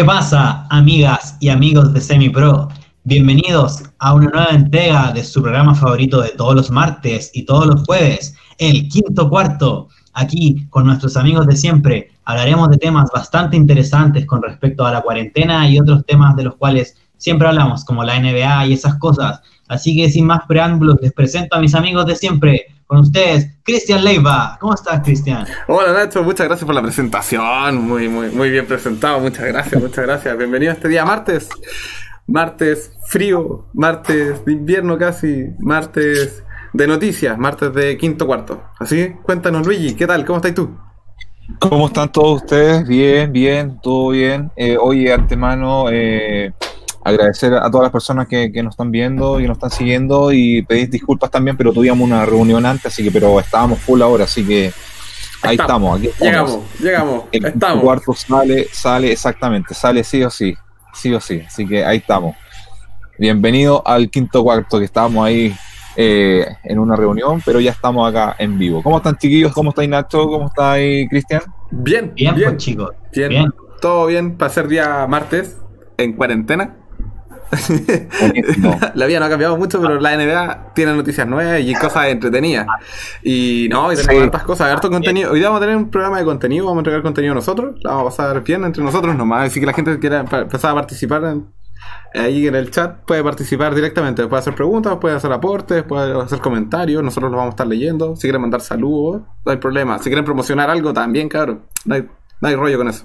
¿Qué pasa, amigas y amigos de SemiPro? Bienvenidos a una nueva entrega de su programa favorito de todos los martes y todos los jueves, el quinto cuarto. Aquí con nuestros amigos de siempre hablaremos de temas bastante interesantes con respecto a la cuarentena y otros temas de los cuales siempre hablamos, como la NBA y esas cosas. Así que sin más preámbulos, les presento a mis amigos de siempre. Con ustedes, Cristian Leiva. ¿Cómo estás, Cristian? Hola, Nacho. Muchas gracias por la presentación. Muy, muy, muy bien presentado. Muchas gracias, muchas gracias. Bienvenido a este día martes. Martes frío, martes de invierno casi, martes de noticias, martes de quinto cuarto. Así cuéntanos, Luigi, ¿qué tal? ¿Cómo estás tú? ¿Cómo están todos ustedes? Bien, bien, todo bien. Eh, hoy, antemano, eh, agradecer a todas las personas que, nos están viendo y nos están siguiendo y pedir disculpas también, pero tuvimos una reunión antes, así que pero estábamos full ahora, así que ahí estamos, aquí Llegamos, llegamos, el estamos. cuarto sale, sale exactamente, sale sí o sí, sí o sí, así que ahí estamos. Bienvenido al quinto cuarto que estábamos ahí eh, en una reunión, pero ya estamos acá en vivo. ¿Cómo están chiquillos? ¿Cómo está Nacho? ¿Cómo está ahí Cristian? Bien, bien, bien. Pues, chicos. bien. Todo bien para ser día martes en cuarentena. la vida no ha cambiado mucho, pero la NBA tiene noticias nuevas y cosas entretenidas. Y no, hoy tenemos hartas cosas, harto contenido. Hoy vamos a tener un programa de contenido, vamos a entregar contenido nosotros, la vamos a pasar bien entre nosotros nomás. Así que la gente que quiera empezar a participar ahí en el chat puede participar directamente, puede hacer preguntas, puede hacer aportes, puede hacer comentarios, nosotros los vamos a estar leyendo. Si quieren mandar saludos, no hay problema. Si quieren promocionar algo también, cabrón, no hay no hay rollo con eso.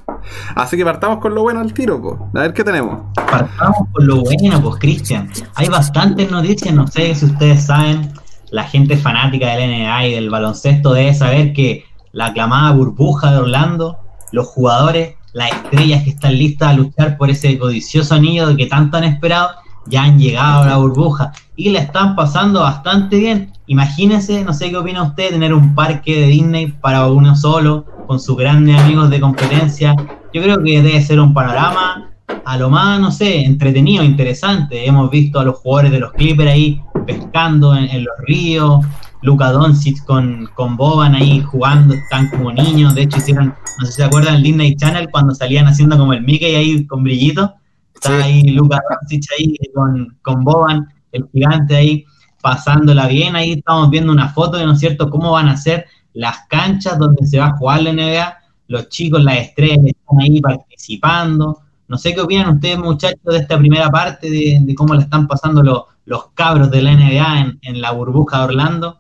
Así que partamos con lo bueno al tiro. A ver qué tenemos. Partamos con lo bueno, pues, Cristian. Hay bastantes noticias, no sé si ustedes saben, la gente fanática del NBA y del baloncesto debe saber que la aclamada burbuja de Orlando, los jugadores, las estrellas que están listas a luchar por ese codicioso anillo que tanto han esperado, ya han llegado a la burbuja y le están pasando bastante bien. Imagínense, no sé qué opina usted, tener un parque de Disney para uno solo, con sus grandes amigos de competencia. Yo creo que debe ser un panorama a lo más, no sé, entretenido, interesante. Hemos visto a los jugadores de los Clippers ahí pescando en, los ríos, Luca Doncic con, con Boban ahí jugando, están como niños. De hecho, hicieron, no sé si se acuerdan, el Disney Channel cuando salían haciendo como el Mickey ahí con brillito. Está ahí Luca Doncic ahí con, con Boban, el gigante ahí pasándola bien. Ahí estamos viendo una foto de, ¿no es cierto?, cómo van a ser las canchas donde se va a jugar la NBA, los chicos, las estrellas están ahí participando. No sé qué opinan ustedes, muchachos, de esta primera parte, de, cómo le están pasando los cabros de la NBA en, la burbuja de Orlando.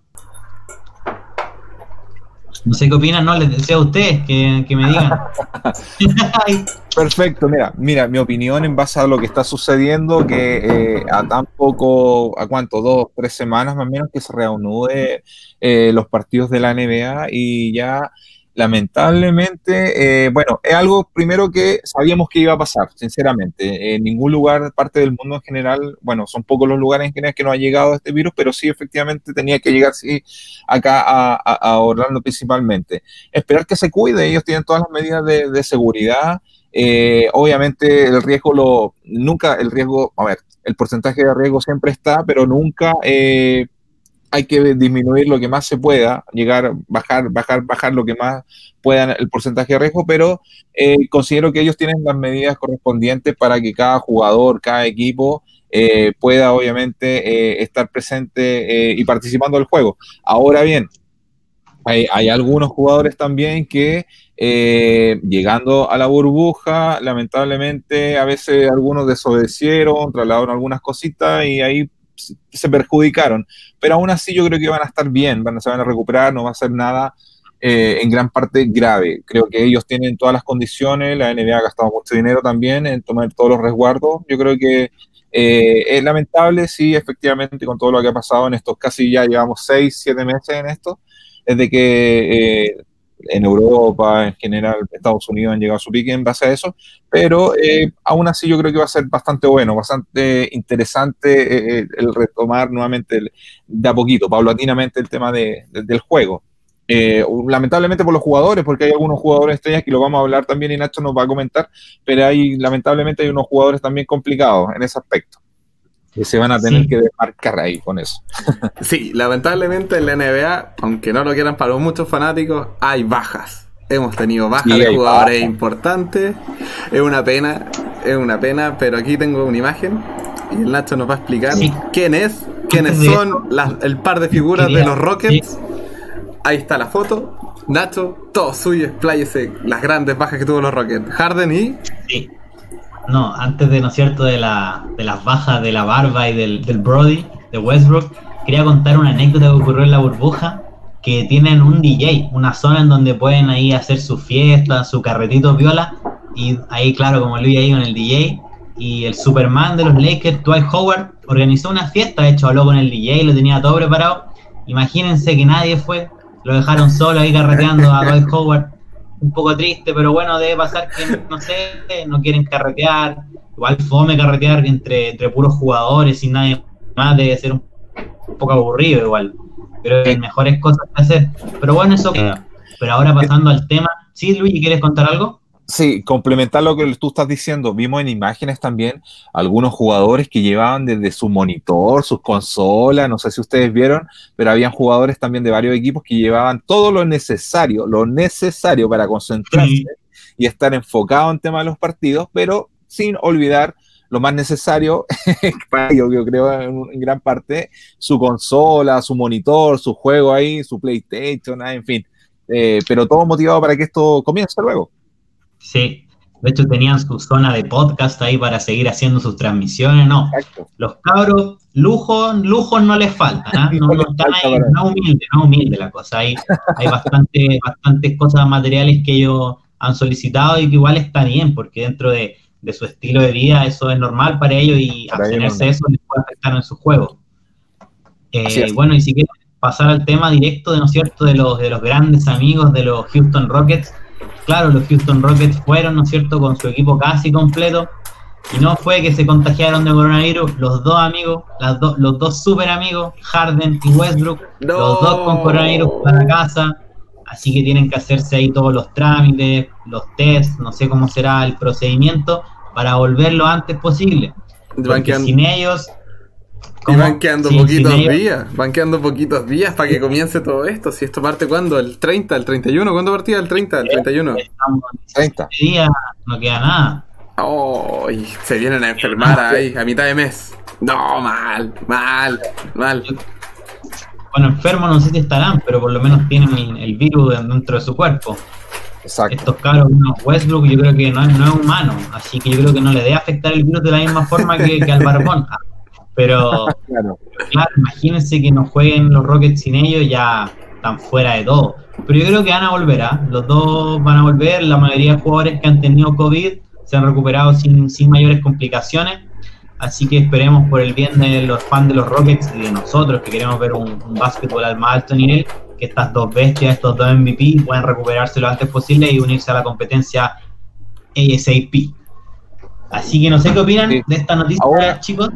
No sé qué opinan, no les deseo a ustedes que, me digan. Perfecto, mira, mira, mi opinión en base a lo que está sucediendo, que eh, a tan poco, a cuánto, dos, tres semanas más o menos que se reanude eh, los partidos de la NBA y ya lamentablemente, eh, bueno, es algo primero que sabíamos que iba a pasar, sinceramente. En ningún lugar, parte del mundo en general, bueno, son pocos los lugares en general que no ha llegado este virus, pero sí efectivamente tenía que llegar sí, acá a, Orlando principalmente. Esperar que se cuide, ellos tienen todas las medidas de, seguridad. Eh, obviamente el riesgo lo, nunca el riesgo, a ver, el porcentaje de riesgo siempre está, pero nunca eh, hay que disminuir lo que más se pueda, llegar, bajar, bajar, bajar lo que más puedan el porcentaje de riesgo, pero eh, considero que ellos tienen las medidas correspondientes para que cada jugador, cada equipo eh, pueda obviamente eh, estar presente y participando del juego. Ahora bien, hay, hay algunos jugadores también que llegando a la burbuja, lamentablemente a veces algunos desobedecieron, trasladaron algunas cositas y ahí se perjudicaron, pero aún así yo creo que van a estar bien, van se van a recuperar, no va a ser nada eh, en gran parte grave. Creo que ellos tienen todas las condiciones, la NBA ha gastado mucho dinero también en tomar todos los resguardos. Yo creo que eh, es lamentable, sí, efectivamente, con todo lo que ha pasado en estos casi ya llevamos seis, siete meses en esto, desde que eh, en Europa, en general, Estados Unidos han llegado a su pique en base a eso, pero eh, aún así yo creo que va a ser bastante bueno, bastante interesante eh, el retomar nuevamente de a poquito, paulatinamente el tema de, del juego. Eh, lamentablemente por los jugadores, porque hay algunos jugadores estrellas que lo vamos a hablar también y Nacho nos va a comentar, pero hay lamentablemente hay unos jugadores también complicados en ese aspecto que se van a tener que desmarcar ahí con eso. sí, lamentablemente en la NBA, aunque no lo quieran para muchos fanáticos, hay bajas. hemos tenido bajas de jugadores importantes. Es una pena, es una pena, pero aquí tengo una imagen y el Nacho nos va a explicar quién es, quiénes son el par de figuras de los Rockets. Ahí está la foto. Nacho, todo suyo, expláyese las grandes bajas que tuvo los Rockets. Harden y. Sí. No, antes de, ¿no es cierto?, de, la, de las bajas de la barba y del, del Brody, de Westbrook, quería contar una anécdota que ocurrió en la burbuja, que tienen un DJ, una zona en donde pueden ahí hacer su fiesta, su carretito viola, y ahí, claro, como Luis ahí con el DJ, y el Superman de los Lakers, Dwight Howard, organizó una fiesta, de hecho habló con el DJ, lo tenía todo preparado. Imagínense que nadie fue, lo dejaron solo ahí carreteando a Dwight Howard. Un poco triste, pero bueno, debe pasar que, no sé, no quieren carretear. Igual fome carretear entre, entre puros jugadores sin nadie más, debe ser un, poco aburrido igual. Pero hay mejores cosas que hacer. Pero bueno, eso. Pero ahora pasando al tema. ¿Sí, Luis, quieres contar algo? Sí, complementar lo que tú estás diciendo. Vimos en imágenes también algunos jugadores que llevaban desde su monitor, sus consolas, no sé si ustedes vieron, pero habían jugadores también de varios equipos que llevaban todo lo necesario, lo necesario para concentrarse y estar enfocado en tema de los partidos, pero sin olvidar lo más necesario para ellos, yo creo en, gran parte, su consola, su monitor, su juego ahí, su PlayStation, en fin. Eh, pero todo motivado para que esto comience luego. Sí, de hecho tenían su zona de podcast ahí para seguir haciendo sus transmisiones, no. Los cabros, lujo, lujos no les falta, ¿ah? no, no, no, humilde, no humilde la cosa. Hay, hay bastante, bastantes cosas materiales que ellos han solicitado y que igual está bien, porque dentro de, su estilo de vida eso es normal para ellos y abstenerse eso les puede afectar en su juego. Eh, bueno, y si quieren pasar al tema directo, ¿no es cierto?, de los, de los grandes amigos de los Houston Rockets, claro, los Houston Rockets fueron, ¿no es cierto?, con su equipo casi completo. Y no fue que se contagiaron de coronavirus los dos amigos, las los dos super amigos, Harden y Westbrook, los dos con coronavirus para casa. Así que tienen que hacerse ahí todos los trámites, los tests, no sé cómo será el procedimiento, para volver lo antes posible. Porque sin ellos y van quedando poquitos días, van quedando poquitos días para que comience todo esto. Si esto parte cuándo, el 30, el 31, ¿cuándo partía el 30, el 31? Estamos 30. días, no queda nada. Oh, se vienen a enfermar ahí a mitad de mes. No, mal, mal, mal. Bueno, enfermos no sé si estarán, pero por lo menos tienen el, virus dentro de su cuerpo. Exacto. Estos caros, Westbrook, yo creo que no es, no es humano, así que yo creo que no le debe afectar el virus de la misma forma que, que al barbón. Pero, claro. imagínense que no jueguen los Rockets sin ellos, ya están fuera de todo. Pero yo creo que van a volver, ¿ah? los dos van a volver. La mayoría de jugadores que han tenido COVID se han recuperado sin, sin mayores complicaciones. Así que esperemos por el bien de los fans de los Rockets y de nosotros que queremos ver un, un básquetbol al más alto nivel, que estas dos bestias, estos dos MVP puedan recuperarse lo antes posible y unirse a la competencia ASAP. Así que no sé qué opinan de esta noticia, chicos.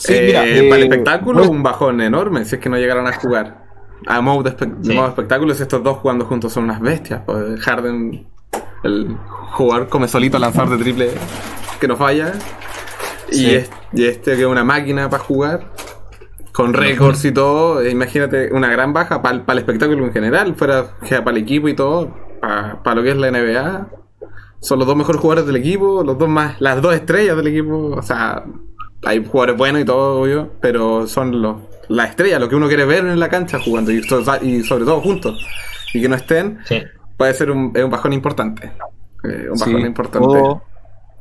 Sí, mira, eh, para el eh, espectáculo, un bajón enorme si es que no llegaron a jugar. A modo de, espectáculos, estos dos jugando juntos son unas bestias. Pues Harden, el jugador come solito a lanzar de triple que no falla. Y, este, que es una máquina para jugar. Con récords y todo. Imagínate una gran baja para el espectáculo en general. Fuera para el equipo y todo. Para, lo que es la NBA. Son los dos mejores jugadores del equipo. Los dos más. Las dos estrellas del equipo. O sea, hay jugadores buenos y todo, obvio, pero son los, la estrella, lo que uno quiere ver en la cancha jugando y, sobre todo juntos. Y que no estén, puede ser un, un bajón importante. Eh, un bajón importante.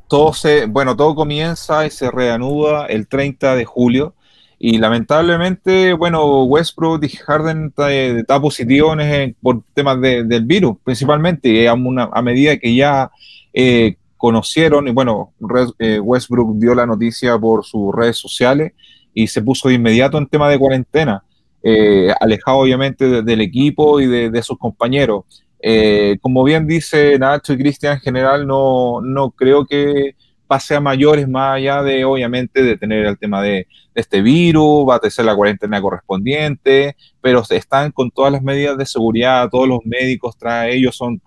Todo, se, bueno, todo comienza y se reanuda el 30 de julio. Y lamentablemente, bueno, Westbrook y Harden está, está positivo por temas del virus, principalmente, a, a medida que ya eh, conocieron, y bueno, eh, Westbrook dio la noticia por sus redes sociales y se puso de inmediato en tema de cuarentena, eh, alejado obviamente del equipo y de, sus compañeros. Eh, como bien dice Nacho y Cristian, en general no, no creo que pase a mayores más allá de, obviamente, de tener el tema de, este virus, va a tener la cuarentena correspondiente, pero están con todas las medidas de seguridad, todos los médicos tras ellos son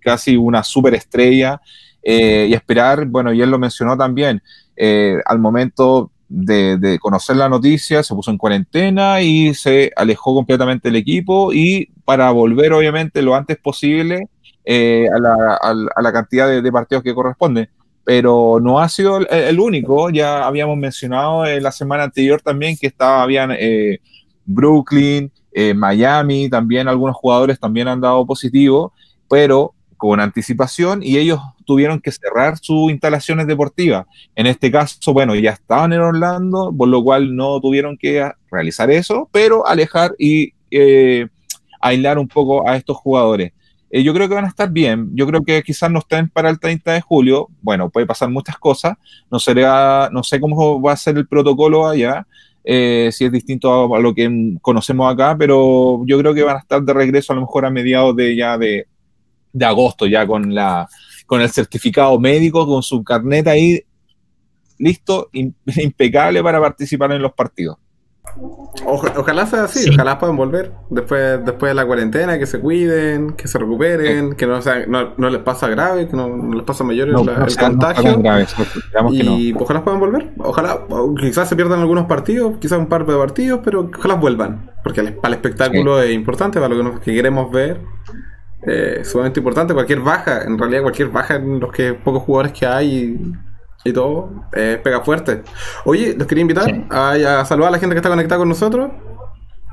casi una superestrella eh, y esperar, bueno, y él lo mencionó también, eh, al momento de, conocer la noticia, se puso en cuarentena y se alejó completamente del equipo y para volver, obviamente, lo antes posible, eh, a, la, cantidad de, partidos que corresponde. Pero no ha sido el, único, ya habíamos mencionado en la semana anterior también que estaba, habían Brooklyn, Miami, también algunos jugadores también han dado positivo, pero con anticipación y ellos tuvieron que cerrar sus instalaciones deportivas. En este caso, bueno, ya estaban en Orlando, por lo cual no tuvieron que realizar eso, pero alejar y eh, aislar un poco a estos jugadores. Eh, yo creo que van a estar bien. Yo creo que quizás no estén para el 30 de julio. Bueno, puede pasar muchas cosas. No, será, no sé cómo va a ser el protocolo allá, eh, si es distinto a, lo que conocemos acá, pero yo creo que van a estar de regreso a lo mejor a mediados de ya de, de agosto, ya con, la, con el certificado médico, con su carnet ahí listo, impecable para participar en los partidos ojalá sea así, ojalá puedan volver después, después de la cuarentena, que se cuiden, que se recuperen, que no, sea, no, no, les pasa grave, que no, les pasa mayor el, contagio. y ojalá puedan volver. Ojalá, quizás se pierdan algunos partidos, quizás un par de partidos, pero ojalá vuelvan. Porque para el espectáculo es importante, para lo que, queremos ver. Eh, sumamente importante. Cualquier baja, en realidad, cualquier baja en los que pocos jugadores que hay y todo, eh, pega fuerte. Oye, los quería invitar a, saludar a la gente que está conectada con nosotros.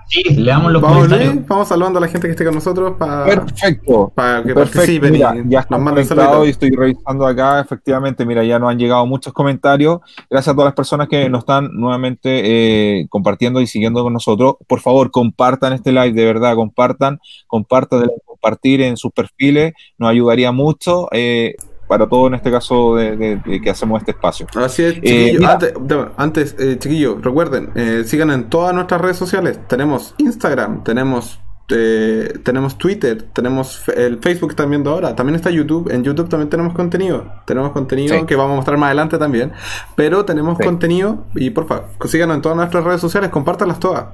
Sí, le damos los vamos, vamos saludando a la gente que esté con nosotros para Perfecto. Para que participen ya están conectados y estoy revisando acá, efectivamente, mira, ya nos han llegado muchos comentarios. Gracias a todas las personas que nos están nuevamente eh, compartiendo y siguiendo con nosotros. Por favor, compartan este live, de verdad, compartan, compartan, de compartir en sus perfiles, nos ayudaría mucho. Eh, para todo en este caso de, que hacemos este espacio. Así es, eh, chiquillos. antes, eh, chiquillos, recuerden, eh, sigan en todas nuestras redes sociales. Tenemos Instagram, tenemos este, tenemos Twitter, tenemos el Facebook que están viendo ahora, también está YouTube, en YouTube también tenemos contenido, tenemos contenido que vamos a mostrar más adelante también, pero tenemos contenido y por favor, síganos en todas nuestras redes sociales, compártanlas todas,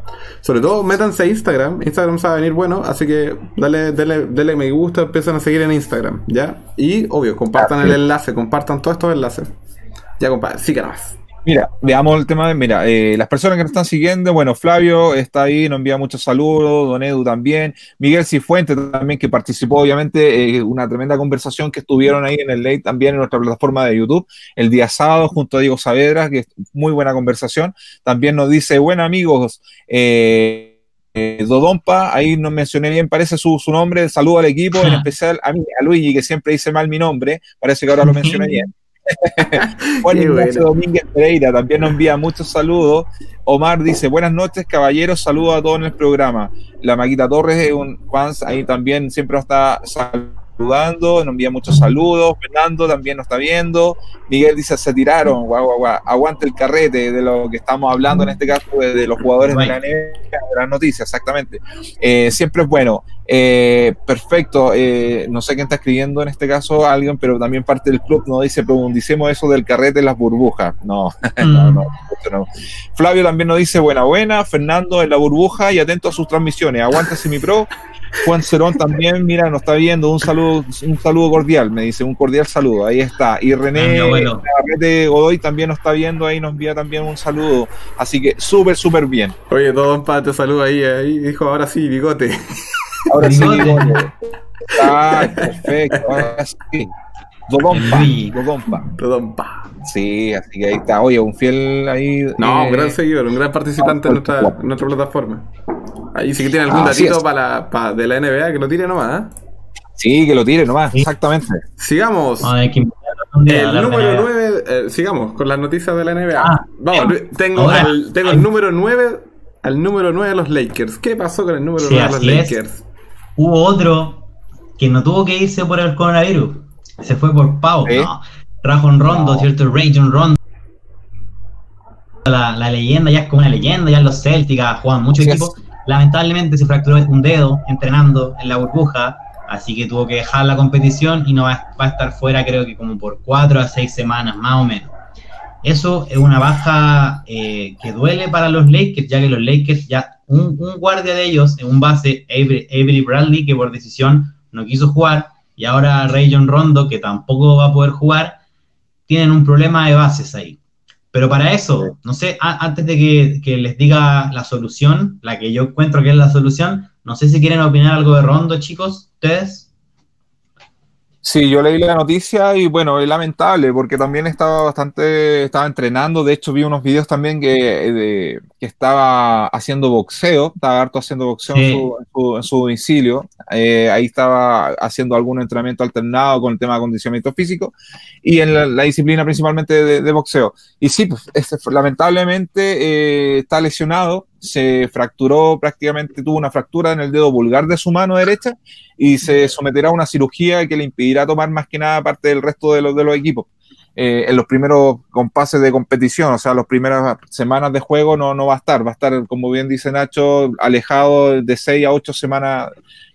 sobre todo métanse a Instagram, Instagram va a venir bueno, así que dale, dale, dale me gusta, empiezan a seguir en Instagram, ¿ya? Y obvio, compartan el enlace, compartan todos estos enlaces, ya compadre, síganos. Mira, veamos el tema de, mira, eh, las personas que nos están siguiendo, bueno, Flavio está ahí, nos envía muchos saludos, Don Edu también, Miguel Cifuente también que participó, obviamente, eh, una tremenda conversación que estuvieron ahí en el late también en nuestra plataforma de YouTube, el día sábado junto a Diego Saavedra, que es muy buena conversación, también nos dice, bueno amigos, eh, eh, Dodonpa, ahí no mencioné bien, parece su, su nombre, saludo al equipo, en especial a mí, a Luigi, que siempre dice mal mi nombre, parece que ahora lo mencioné bien. Juan Ignacio Domínguez Pereira también nos envía muchos saludos. Omar dice, buenas noches, caballeros, saludos a todos en el programa. La Maquita Torres es un fans, ahí también siempre nos está saludando, nos envía muchos saludos. Fernando también nos está viendo. Miguel dice, se tiraron, guau, guau, guau. aguante el carrete de lo que estamos hablando en este caso, de, los jugadores de la NBA, de las noticias, exactamente. Eh, siempre es bueno. Eh, perfecto, eh, no sé quién está escribiendo en este caso alguien, pero también parte del club nos dice, profundicemos eso del carrete en las burbujas. No, no, no, no, Flavio también nos dice, buena, buena. Fernando en la burbuja y atento a sus transmisiones. Aguanta mi pro. Juan Cerón también, mira, nos está viendo. Un saludo, un saludo cordial, me dice, un cordial saludo. Ahí está. Y René ah, de Godoy también nos está viendo, ahí nos envía también un saludo. Así que súper, súper bien. Oye, todo un te saludo ahí, ahí dijo, ahora sí, bigote. Ahora sí, bigote. Ah, perfecto, ahora sí. Dodonpa, Dodonpa. Dodonpa. Sí, así que ahí está. Oye, un fiel ahí. No, un eh, gran seguidor, un gran participante en nuestra, nuestra plataforma. Ahí sí que tiene algún datito para, la, de la NBA, que lo tire nomás. ¿eh? Sí, que lo tire nomás, exactamente. Sigamos. el número 9, eh, sigamos con las noticias de la NBA. Ah, Vamos, tengo, el, tengo el número 9, al número 9 de los Lakers. ¿Qué pasó con el número 9 de los Lakers? Hubo otro que no tuvo que irse por el coronavirus se fue por Pau. No. Rajon Rondo, ¿cierto? Rajon Rondo. La, la, leyenda ya es como una leyenda, ya los Celtics juegan mucho equipo. Lamentablemente se fracturó un dedo entrenando en la burbuja, así que tuvo que dejar la competición y no va, a estar fuera creo que como por cuatro a seis semanas más o menos. Eso es una baja eh, que duele para los Lakers, ya que los Lakers ya un, guardia de ellos, un base, Avery Bradley, que por decisión no quiso jugar, y ahora Rayon Rondo, que tampoco va a poder jugar, tienen un problema de bases ahí. Pero para eso, no sé, antes de que, les diga la solución, la que yo encuentro que es la solución, no sé si quieren opinar algo de Rondo, chicos, ustedes. Sí, yo leí la noticia y bueno, es lamentable porque también estaba bastante, estaba entrenando, de hecho vi unos videos también que, que estaba haciendo boxeo, estaba harto haciendo boxeo en, su, en, su, domicilio, eh, ahí estaba haciendo algún entrenamiento alternado con el tema de acondicionamiento físico y en la, disciplina principalmente de, boxeo. Y sí, pues, este, lamentablemente eh, está lesionado, se fracturó prácticamente, tuvo una fractura en el dedo vulgar de su mano derecha y se someterá a una cirugía que le impedirá tomar más que nada parte del resto de los, de los equipos. Eh, en los primeros compases de competición, o sea, las primeras semanas de juego no, no va a estar, va a estar, como bien dice Nacho, alejado de 6 a 8 semanas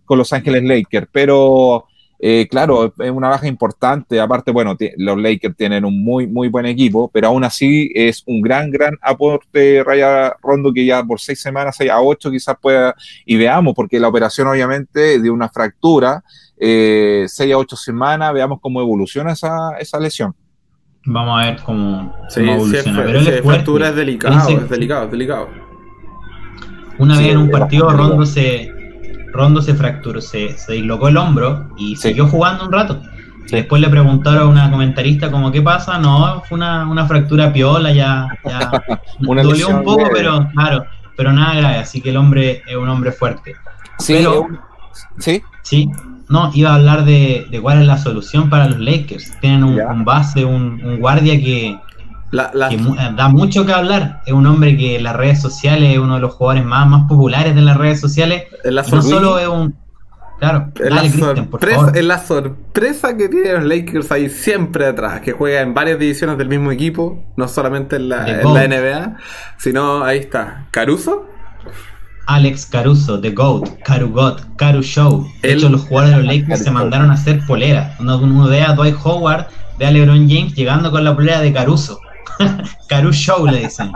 con Los Ángeles Lakers, pero eh, claro, es una baja importante. Aparte, bueno, los Lakers tienen un muy, muy buen equipo, pero aún así es un gran, gran aporte Raya Rondo que ya por seis semanas, seis a ocho quizás pueda, y veamos, porque la operación obviamente de una fractura, eh, seis a ocho semanas, veamos cómo evoluciona esa, esa lesión. Vamos a ver cómo, evoluciona. pero es fractura es delicado, es delicado, es delicado. Una vez en un partido Rondo se Rondo se fracturó, se, se dislocó el hombro y siguió jugando un rato. Después le preguntaron a una comentarista como qué pasa, no, fue una, fractura piola, ya, ya dolió un poco, pero claro, pero nada grave, así que el hombre es un hombre fuerte. Sí, sí. Sí, no, iba a hablar de, cuál es la solución para los Lakers. Tienen un, base, un, guardia que, da mucho que hablar. Es un hombre que en las redes sociales es uno de los jugadores más, más populares de las redes sociales. no solo es un. Claro, es la, sorpresa, es la sorpresa que tienen los Lakers ahí siempre atrás, que juega en varias divisiones del mismo equipo, no solamente en la, NBA, sino ahí está. ¿Caruso? Alex Caruso, The GOAT, Carugot, Caru Show. De hecho, los jugadores de los Lakers se mandaron a hacer polera. Uno, uno ve a Dwight Howard, ve a LeBron James llegando con la polera de Caruso. Caru Show le dicen.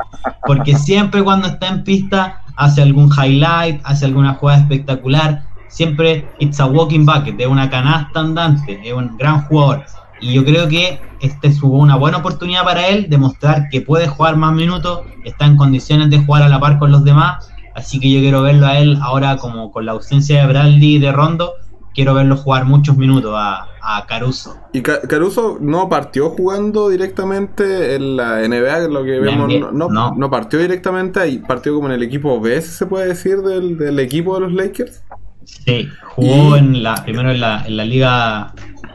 Porque siempre cuando está en pista hace algún highlight, hace alguna jugada espectacular. Siempre it's a walking bucket, de una canasta andante, es un gran jugador. Y yo creo que este es una buena oportunidad para él de mostrar que puede jugar más minutos, está en condiciones de jugar a la par con los demás. Así que yo quiero verlo a él ahora como con la ausencia de Bradley y de Rondo, quiero verlo jugar muchos minutos a, Caruso. Y Caruso no partió jugando directamente en la NBA, lo que vemos, no, no, partió directamente ahí, partió como en el equipo B, se puede decir, del, equipo de los Lakers. Sí, jugó en la, primero en la, en la liga,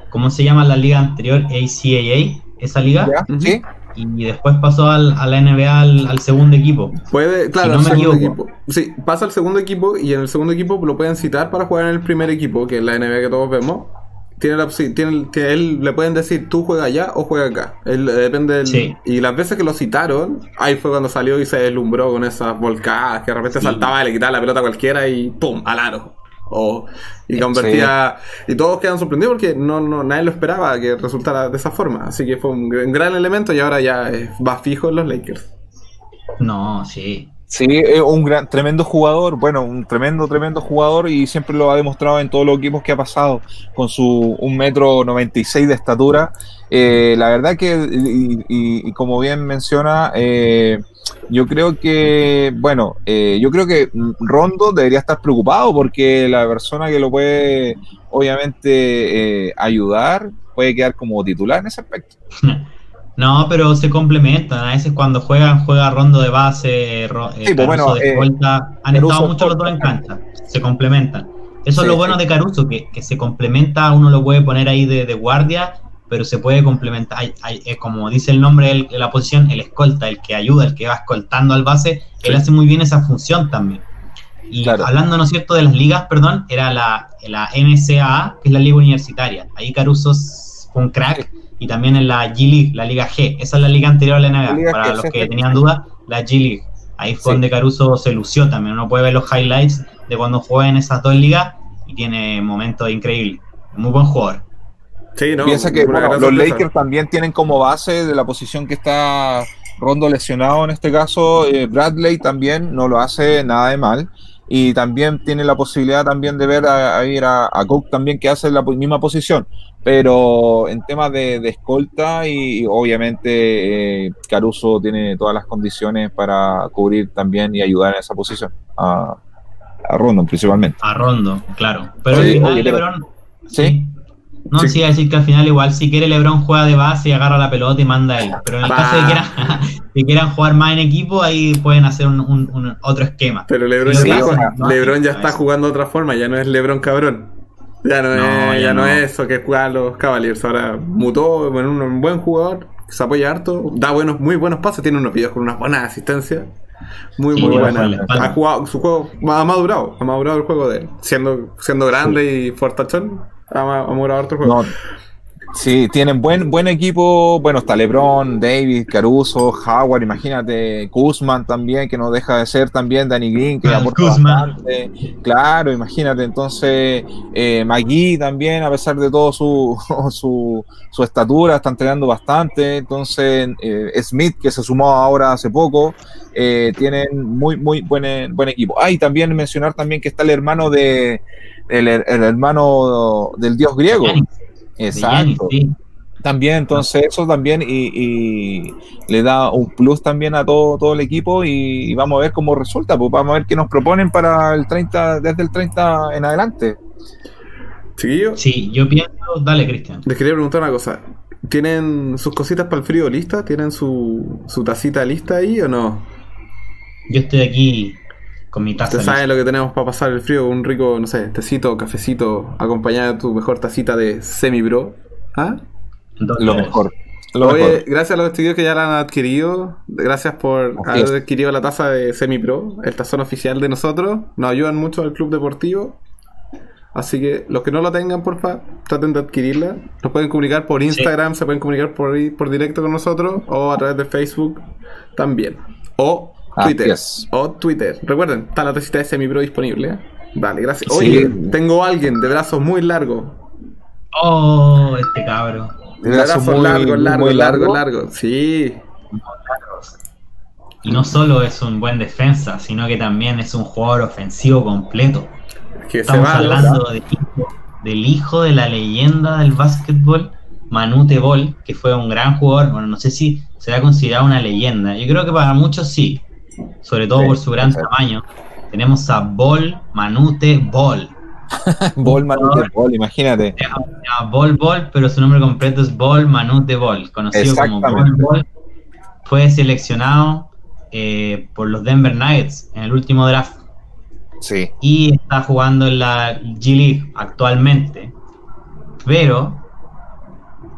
¿cómo se llama la liga anterior? ACAA, esa liga. Sí y después pasó al, a la NBA al, segundo equipo. Puede, claro, el segundo equipo. Sí, pasa al segundo equipo y en el segundo equipo lo pueden citar para jugar en el primer equipo, que es la NBA que todos vemos. Tiene la, tiene, él le pueden decir tú juega allá o juega acá. Él, depende del, Y las veces que lo citaron, ahí fue cuando salió y se deslumbró con esas volcadas que de repente saltaba y le quitaba la pelota a cualquiera y ¡pum! al aro y convertía. Y todos quedan sorprendidos porque no, no, nadie lo esperaba que resultara de esa forma. Así que fue un gran elemento y ahora ya va fijo en los Lakers. No, sí. Sí, es un gran, tremendo jugador, bueno, un tremendo, tremendo jugador y siempre lo ha demostrado en todos los equipos que ha pasado con su un metro 96 de estatura. Eh, la verdad que, y, como bien menciona, eh, yo creo que, bueno, eh, yo creo que Rondo debería estar preocupado porque la persona que lo puede, obviamente, ayudar puede quedar como titular en ese aspecto. No, pero se complementan. A veces cuando juegan, juega rondo de base, eh, pues bueno, de eh, Han estado mucho los dos en cancha. Se complementan. Eso es lo bueno de Caruso, que, que, se complementa. Uno lo puede poner ahí de, de guardia, pero se puede complementar. Hay, hay, como dice el nombre de la posición, el escolta, el que ayuda, el que va escoltando al base. Él hace muy bien esa función también. Y hablando, ¿no es cierto?, de las ligas, perdón, era la, la NCAA, que es la liga universitaria. Ahí Caruso fue un crack y también en la G-League, la Liga G. Esa es la liga anterior a la NBA. Para los que tenían dudas, la G-League. Ahí fue donde Caruso se lució también. Uno puede ver los highlights de cuando juega en esas dos ligas y tiene momentos increíbles. Muy buen jugador. Sí, no, Piensa que los Lakers también tienen como base de la posición que está Rondo lesionado en este caso. Eh, Bradley también no lo hace nada de mal. Y también tiene la posibilidad también de ver a, ir a, Cook también que hace la misma posición. Pero en temas de, escolta y, obviamente eh, Caruso tiene todas las condiciones para cubrir también y ayudar en esa posición a, a Rondo principalmente. A Rondo claro. Pero, ¿sí? No, Sí. sí, iba a decir que al final igual si quiere LeBron juega de base y agarra la pelota y manda él. Pero en el Bah. caso de que quieran, que quieran jugar más en equipo, ahí pueden hacer un, un- un otro esquema. Pero LeBron, Sí, ya, sí, está- no, LeBron ya sí, está sí. jugando de otra forma, ya no es LeBron cabrón. Ya no, No, es, ya no es eso que juegan los Cavaliers. Ahora mutó en un, un buen jugador, se apoya harto, da buenos, muy buenos pases, tiene unos videos con unas buenas asistencias. Muy, Sí, muy buena. Ha jugado, su juego ha madurado, ha madurado el juego de él. Siendo, siendo grande y fortachón, harto el juego. No, sí, tienen buen, buen equipo. Bueno, está LeBron, David, Caruso, Howard, imagínate, Kuzman también, que no deja de ser también Danny Green, que Ah, aporta bastante. Claro, imagínate. Entonces, eh, McGee también, a pesar de todo su, su, su estatura, está entrenando bastante. Entonces, eh, Smith, que se sumó ahora hace poco, eh, tienen muy, muy buen, buen equipo. Ah, y también mencionar también que está el hermano de el, el hermano del dios griego. Giannis, de Giannis, Exacto. sí. También, entonces eso también y, y le da un plus también a todo, todo el equipo y, y vamos a ver cómo resulta, pues vamos a ver qué nos proponen para el 30, desde el 30 en adelante. Chiquillos, Sí, yo pienso, dale Cristian. les quería preguntar una cosa. ¿Tienen sus cositas para el frío listas? ¿Tienen su, su tacita lista ahí o no? Yo estoy aquí con mi taza. Ustedes saben lista. lo que tenemos para pasar el frío, un rico, no sé, tecito, cafecito, acompañado de tu mejor tacita de semi-bro. ¿Ah? Lo mejor. Lo Oye, mejor. gracias a los estudios que ya la han adquirido, gracias por Así haber es. adquirido la taza de semi-pro, el tazón oficial de nosotros, nos ayudan mucho al club deportivo. Así que los que no lo tengan, porfa, traten de adquirirla. Nos pueden comunicar por Instagram, se pueden comunicar por, por directo con nosotros o a través de Facebook también. O Twitter. O Twitter. Recuerden, está la tacita de semi-pro disponible. Vale, gracias. Sí. Oye, tengo a alguien de brazos muy largos. Oh, este cabro. De De brazo brazos muy- largos, muy largos, largo. largos, largos. Sí. Y no solo es un buen defensa, sino que también es un jugador ofensivo completo. Que se Estamos va. hablando del hijo, del hijo de la leyenda del básquetbol, Manute Bol, que fue un gran jugador. Bueno, no sé si será considerado una leyenda. Yo creo que para muchos sí, sobre todo Sí, por su gran tamaño. Tenemos a Bol, Manute Bol. Ball, Manute, Ball, imagínate. Llama Bol Bol, pero su nombre completo es Bol Manute Bol, conocido como Bol. Bol. Fue seleccionado eh, por los Denver Nuggets en el último draft Sí. y está jugando en la G League actualmente. Pero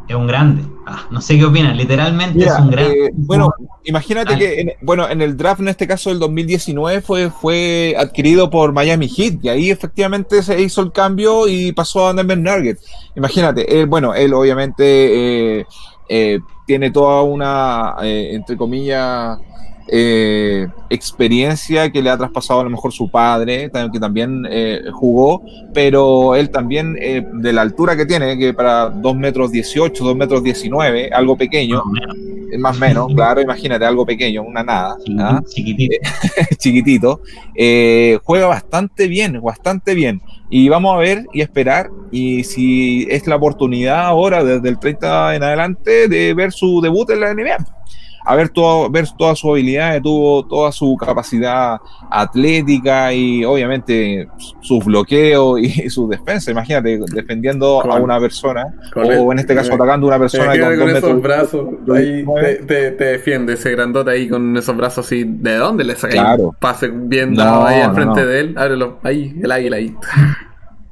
es un grande. Ah, no sé qué opinan, literalmente Mira, es un grande. eh, bueno, imagínate que en, bueno, en el draft, en este caso del 2019, fue, fue adquirido por Miami Heat y ahí efectivamente se hizo el cambio y pasó a Denver Nuggets. Imagínate, él, bueno, él obviamente eh, eh, tiene toda una, eh, entre comillas, eh, experiencia que le ha traspasado a lo mejor su padre, que también eh, jugó, pero él también, eh, de la altura que tiene, que para 2 metros 18, 2 metros 19, algo pequeño, Más o menos, es más o menos, claro, imagínate, algo pequeño, una nada, ¿ah? chiquitito, chiquitito. juega bastante bien, bastante bien. Y vamos a ver y esperar, y si es la oportunidad ahora, desde el 30 en adelante, de ver su debut en la NBA. A ver, todo, ver todas sus habilidades, tuvo toda su capacidad atlética y obviamente sus bloqueos y su defensa. Imagínate, defendiendo a una persona, o el- en este caso con- atacando a una persona Imagínate con con esos metros. brazos, ahí te, te- te defiende ese grandote ahí con esos brazos así. ¿De dónde le sacáis Claro. pase bien No, dado ahí al no, frente no. de él? Ábrelo, ahí, el águila ahí.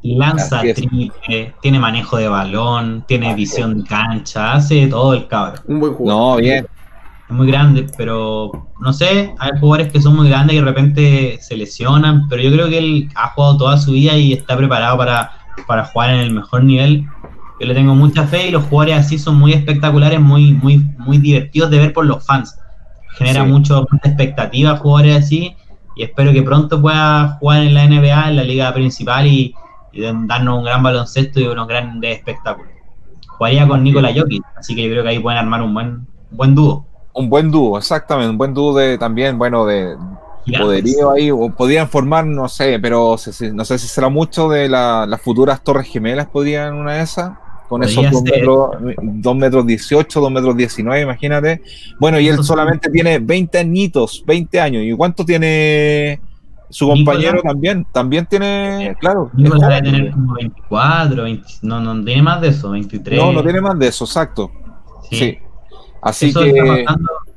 Lanza triple, tiene manejo de balón, tiene visión de cancha, hace todo el cabro. Un buen jugador. No, bien. Es muy grande, pero no sé, hay jugadores que son muy grandes y de repente se lesionan, pero yo creo que él ha jugado toda su vida y está preparado para, para jugar en el mejor nivel. Yo le tengo mucha fe y los jugadores así son muy espectaculares, muy, muy, muy divertidos de ver por los fans. Genera Sí. mucho, mucha expectativa jugadores así y espero que pronto pueda jugar en la NBA, en la liga principal y, y darnos un gran baloncesto y unos grandes espectáculos. Jugaría con Nikola Jokic, así que yo creo que ahí pueden armar un buen, un buen dúo. Un buen dúo, exactamente, un buen dúo de también, bueno, de poderío ahí, o podrían formar, no sé, pero no sé si será mucho de la- las futuras torres gemelas, podrían una de esas, con Podría esos 2 ser. metros, 2 metros 18, 2 metros 19, imagínate. Bueno, y él solamente tiene 20 añitos, 20 años. ¿Y cuánto tiene Su compañero también, también tiene, claro. Nicolás debe tener como 24, 20, no, no tiene más de eso, 23. No, no tiene más de eso, exacto. Sí. Así que.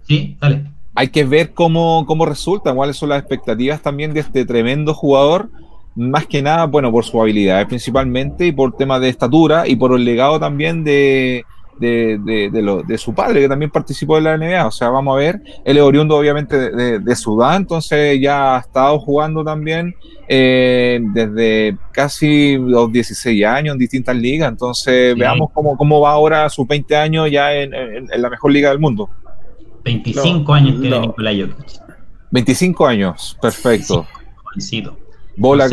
Sí, dale. Hay que ver cómo, cómo resulta, cuáles son las expectativas también de este tremendo jugador más que nada, bueno, por su habilidad principalmente y por temas de estatura y por el legado también de, de, su padre, que también participó en la NBA. O sea, vamos a ver, él es oriundo obviamente de, Sudán, entonces ya ha estado jugando también eh, desde casi los 16 años en distintas ligas. Entonces, veamos cómo, cómo va ahora sus 20 años ya en, la mejor liga del mundo. 25 años tiene Nicolás 25 años, perfecto. Bola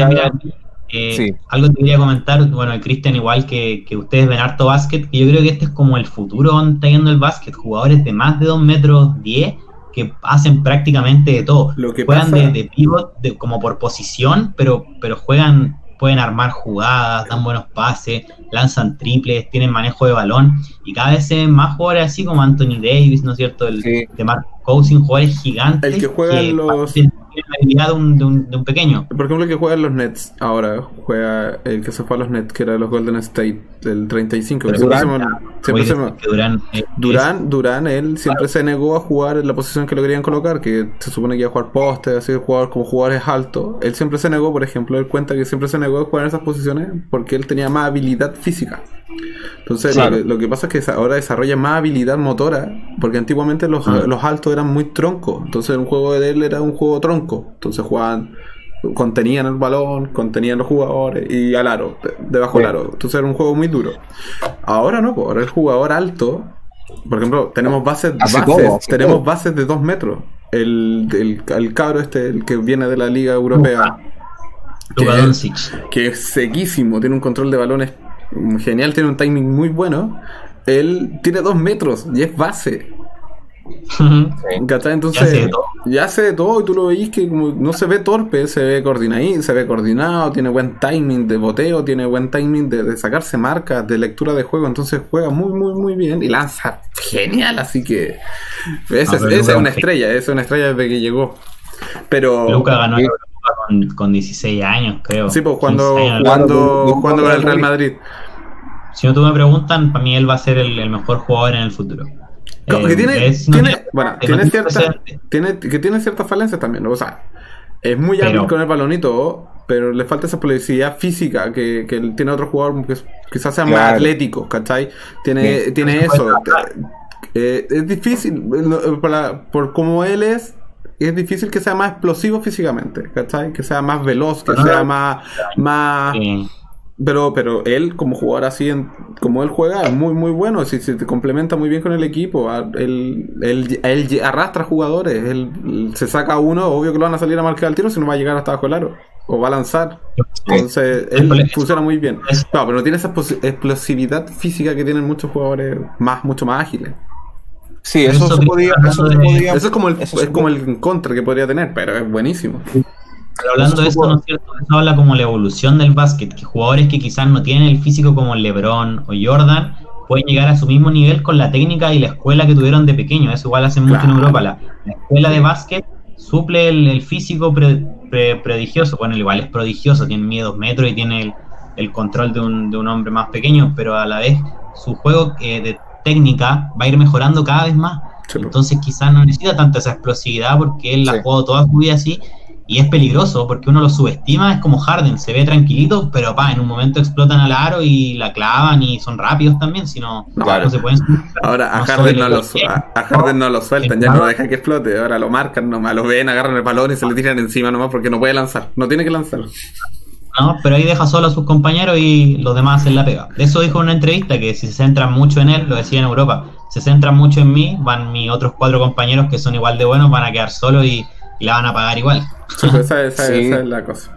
eh, Algo te quería comentar, bueno, Cristian, igual que, ustedes ven harto básquet, que yo creo que este es como el futuro donde está yendo el básquet, jugadores de más de 2 metros 10 que hacen prácticamente de todo. Lo que juegan de, pivot de, como por posición, pero, pero juegan, pueden armar jugadas, dan buenos pases, lanzan triples, tienen manejo de balón, y cada vez se ven más jugadores así como Anthony Davis, ¿no es cierto? El de Mark Cousin, jugadores gigantes. El que juega los la habilidad de un, de, un, de un, pequeño. Por ejemplo, el que juega en los Nets ahora, juega el que se fue a los Nets, que era los Golden State, el 35. Durán, Durán, Durán, él siempre se negó a jugar en la posición que lo querían colocar, que se supone que iba a jugar poste, así jugar como jugadores altos. Él siempre se negó, por ejemplo, él cuenta que siempre se negó a jugar en esas posiciones porque él tenía más habilidad física. Entonces, lo, que, pasa es que ahora desarrolla más habilidad motora, porque antiguamente los, ah. los altos eran muy troncos. Entonces, un juego de él era un juego tronco. Entonces, jugaban, contenían el balón, contenían los jugadores y al aro, debajo del aro. Entonces, era un juego muy duro. Ahora no, pues, ahora el jugador alto, por ejemplo, tenemos bases, bases tenemos bases de dos metros. El, el, cabro este, el que viene de la Liga Europea. Que, que es sequísimo, tiene un control de balones genial, tiene un timing muy bueno. Él tiene dos metros y es base. Entonces, ya hace, de todo y tú lo veis que no se ve torpe, se ve coordinado, se ve coordinado, tiene buen timing de boteo, tiene buen timing de, sacarse marcas, de lectura de juego, entonces juega muy, muy, muy bien y lanza genial, así que esa, es una estrella, es una estrella desde que llegó. Pero Luca ganó con, 16 años, creo. Sí, pues cuando, cuando, cuando, el Real Madrid. Si no tú me preguntan, para mí él va a ser el, mejor jugador en el futuro. que tiene, eh, tiene, bueno, tiene, cierta, tiene, que tiene ciertas falencias también, o sea, es muy hábil con el balonito, pero le falta esa publicidad física que, que tiene otro jugador que quizás sea más atlético, ¿cachai? Tiene, tiene eso. Eh, es difícil, por, por como él es, es difícil que sea más explosivo físicamente, ¿cachai? Que sea más veloz, que sea más... más Pero, pero él, como jugador así, como él juega, es muy, muy bueno. Si se complementa muy bien con el equipo, él, él, arrastra jugadores. Él, se saca uno, obvio que lo van a salir a marcar al tiro, si no va a llegar hasta abajo el aro. O va a lanzar. Entonces, él funciona muy bien. No, pero no tiene esa explosividad física que tienen muchos jugadores más, mucho más ágiles. Sí, eso, eso, podía, eso, es como el, es como el contra que podría tener, pero es buenísimo. Pero hablando de eso, ¿no es cierto? Eso habla como la evolución del básquet, que jugadores que quizás no tienen el físico como LeBron o Jordan pueden llegar a su mismo nivel con la técnica y la escuela que tuvieron de pequeño. Eso igual hacen mucho en Europa. La, escuela de básquet suple el, físico prodigioso. Bueno, igual es prodigioso, tiene miedo metros y tiene el, control de un, de un, hombre más pequeño, pero a la vez su juego eh, de técnica va a ir mejorando cada vez más. Entonces quizás no necesita tanta esa explosividad porque él la ha jugado toda su vida así y es peligroso porque uno lo subestima, es como Harden, se ve tranquilito, pero pa, en un momento explotan al aro y la clavan y son rápidos también, si no, no se pueden... Ahora a, Harden no, lo, a, Harden no lo sueltan, ya no lo dejan que explote, ahora lo marcan nomás, lo ven, agarran el balón y se le tiran encima nomás porque no puede lanzar, no tiene que lanzar. No, pero ahí deja solo a sus compañeros y los demás hacen la pega. Eso dijo en una entrevista que si se centran mucho en él, lo decía en Europa, se centran mucho en mí, van mis otros cuatro compañeros que son igual de buenos, van a quedar solos y, la van a pagar igual. Pues esa, es la cosa.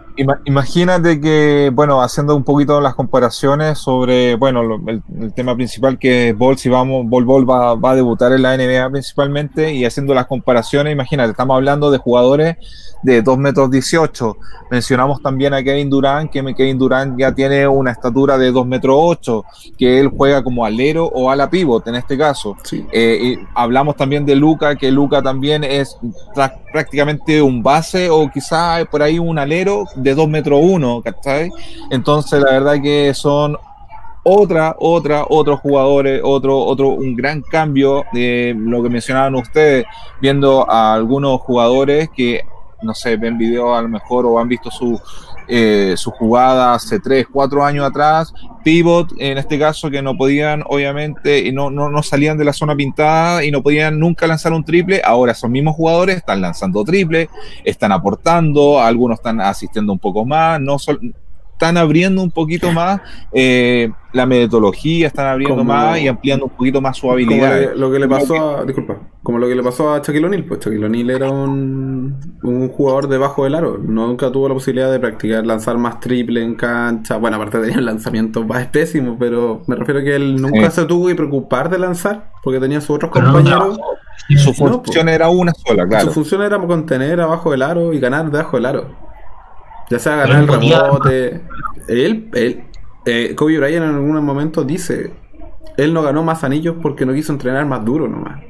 Imagínate que, bueno, haciendo un poquito las comparaciones sobre, bueno, el, tema principal que es Ball, si vamos, Bol Bol va, va, a debutar en la NBA principalmente, y haciendo las comparaciones, imagínate, estamos hablando de jugadores de 2 metros 18. Mencionamos también a Kevin Durant, que Kevin Durant ya tiene una estatura de 2 metros 8, que él juega como alero o ala pivot en este caso. Eh, y hablamos también de Luca, que Luca también es prácticamente un base o quizá por ahí un alero de 2 metros 1, ¿cachai? Entonces la verdad que son otra, otra, otros jugadores, otro, otro, un gran cambio de lo que mencionaban ustedes, viendo a algunos jugadores que no sé, ven videos a lo mejor o han visto su, eh, su jugada hace 3, 4 años atrás, pivot en este caso que no podían obviamente y no, no, no, salían de la zona pintada y no podían nunca lanzar un triple, ahora son mismos jugadores, están lanzando triple, están aportando, algunos están asistiendo un poco más, no están abriendo un poquito más eh, la metodología, están abriendo más y ampliando un poquito más su habilidad. lo que le pasó a, disculpa, como lo que le pasó a Shaquille O'Neal, pues Shaquille O'Neal era un, un jugador debajo del aro, nunca tuvo la posibilidad de practicar lanzar más triple en cancha, bueno, aparte tenía lanzamientos más pésimos, pero me refiero a que él nunca se tuvo que preocupar de lanzar, porque tenía sus otros compañeros. su función pues. era una sola, claro. Su función era contener abajo del aro y ganar debajo del aro. Ya sea ganar el rebote. Él, él, eh, Kobe Bryant en algún momento dice, él no ganó más anillos porque no quiso entrenar más duro nomás.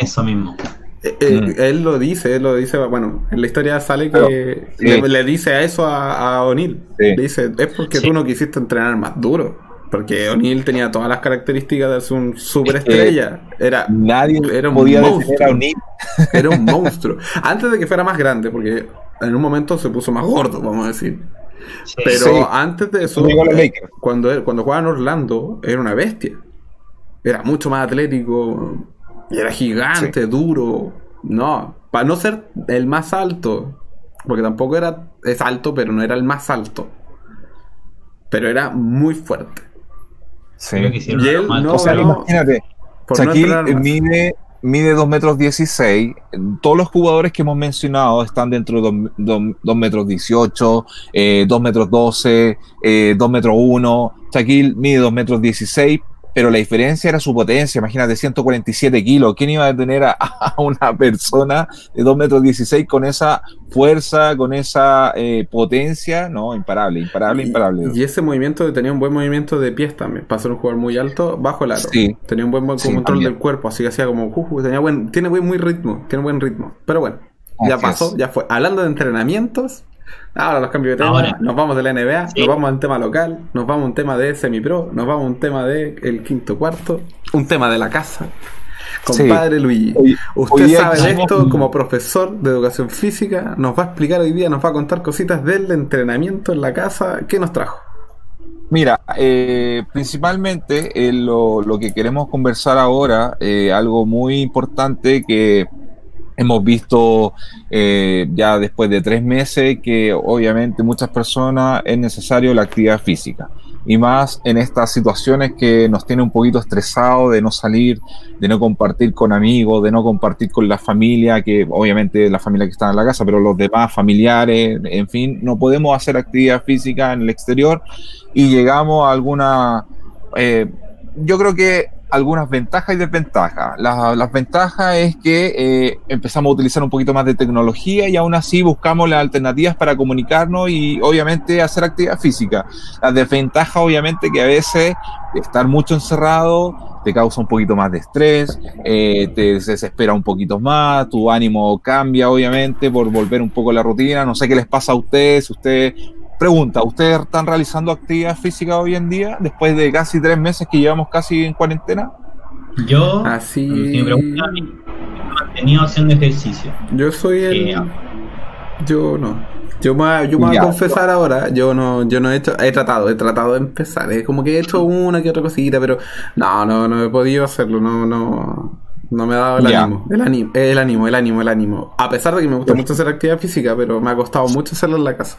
Eso mismo. Eh, eh, mm. Él lo dice, él lo dice, bueno, en la historia sale que le, dice a eso a, O'Neill. Le dice, es porque tú no quisiste entrenar más duro. Porque O'Neill tenía todas las características de ser un superestrella. Era, Nadie era un podía monstruo. a O'Neill. Era un monstruo. Antes de que fuera más grande, porque en un momento se puso más gordo, vamos a decir. Pero antes de eso, eh, cuando, cuando jugaba en Orlando, era una bestia. Era mucho más atlético, era gigante, duro. No, para no ser el más alto, porque tampoco era, es alto, pero no era el más alto. Pero era muy fuerte. Sí. Y él no, o sea, imagínate, Shaquille mide mide 2 metros 16. Todos los jugadores que hemos mencionado están dentro de 2, metros 18, 2 metros 12, 2 metros 1. Shaquille mide 2 metros 16, pero la diferencia era su potencia. Imagínate, 147 kilos. ¿Quién iba a detener a, una persona de 2 metros 16 con esa fuerza, con esa eh, potencia? No, imparable, imparable, imparable. Y, ese movimiento tenía un buen movimiento de pies también. Para ser un jugador muy alto, bajo el aro. Sí. Tenía un buen, control del cuerpo, así que hacía como. Uh, tenía buen, tiene buen, muy ritmo, tiene buen ritmo. Pero bueno, ya pasó, ya fue. Hablando de entrenamientos, Ahora los cambios de tema, nos vamos de la NBA, nos vamos a un tema local, nos vamos a un tema de semi-pro, nos vamos a un tema de el quinto cuarto, un tema de la casa. Compadre Luigi, usted sabe de esto como profesor de educación física, nos va a explicar hoy día, nos va a contar cositas del entrenamiento en la casa. ¿Qué nos trajo? Mira, eh, principalmente eh, lo, que queremos conversar ahora, eh, algo muy importante que Hemos visto eh, ya después de tres meses que obviamente muchas personas es necesario la actividad física. Y más en estas situaciones que nos tiene un poquito estresados de no salir, de no compartir con amigos, de no compartir con la familia, que obviamente la familia que está en la casa, pero los demás familiares, en fin, no podemos hacer actividad física en el exterior y llegamos a alguna... Eh, yo creo que algunas ventajas y desventajas. las ventajas es que eh, empezamos a utilizar un poquito más de tecnología y aún así buscamos las alternativas para comunicarnos y obviamente hacer actividad física. Las desventajas obviamente que a veces estar mucho encerrado te causa un poquito más de estrés, eh, te desespera un poquito más, tu ánimo cambia obviamente por volver un poco a la rutina. No sé qué les pasa a ustedes, si ustedes Pregunta, ¿ustedes están realizando actividad física hoy en día después de casi tres meses que llevamos casi en cuarentena? Yo, así me pregunta, he mantenido haciendo ejercicio. Yo soy el... yo no. Yo me, yo voy a confesar ahora, yo no, yo no he hecho, he tratado, he tratado de empezar, es como que he hecho una que otra cosita, pero no, no, no he podido hacerlo, no, no, no me ha dado el ánimo, el ánimo, el ánimo, el ánimo, el ánimo. A pesar de que me gusta mucho hacer actividad física, pero me ha costado mucho hacerlo en la casa.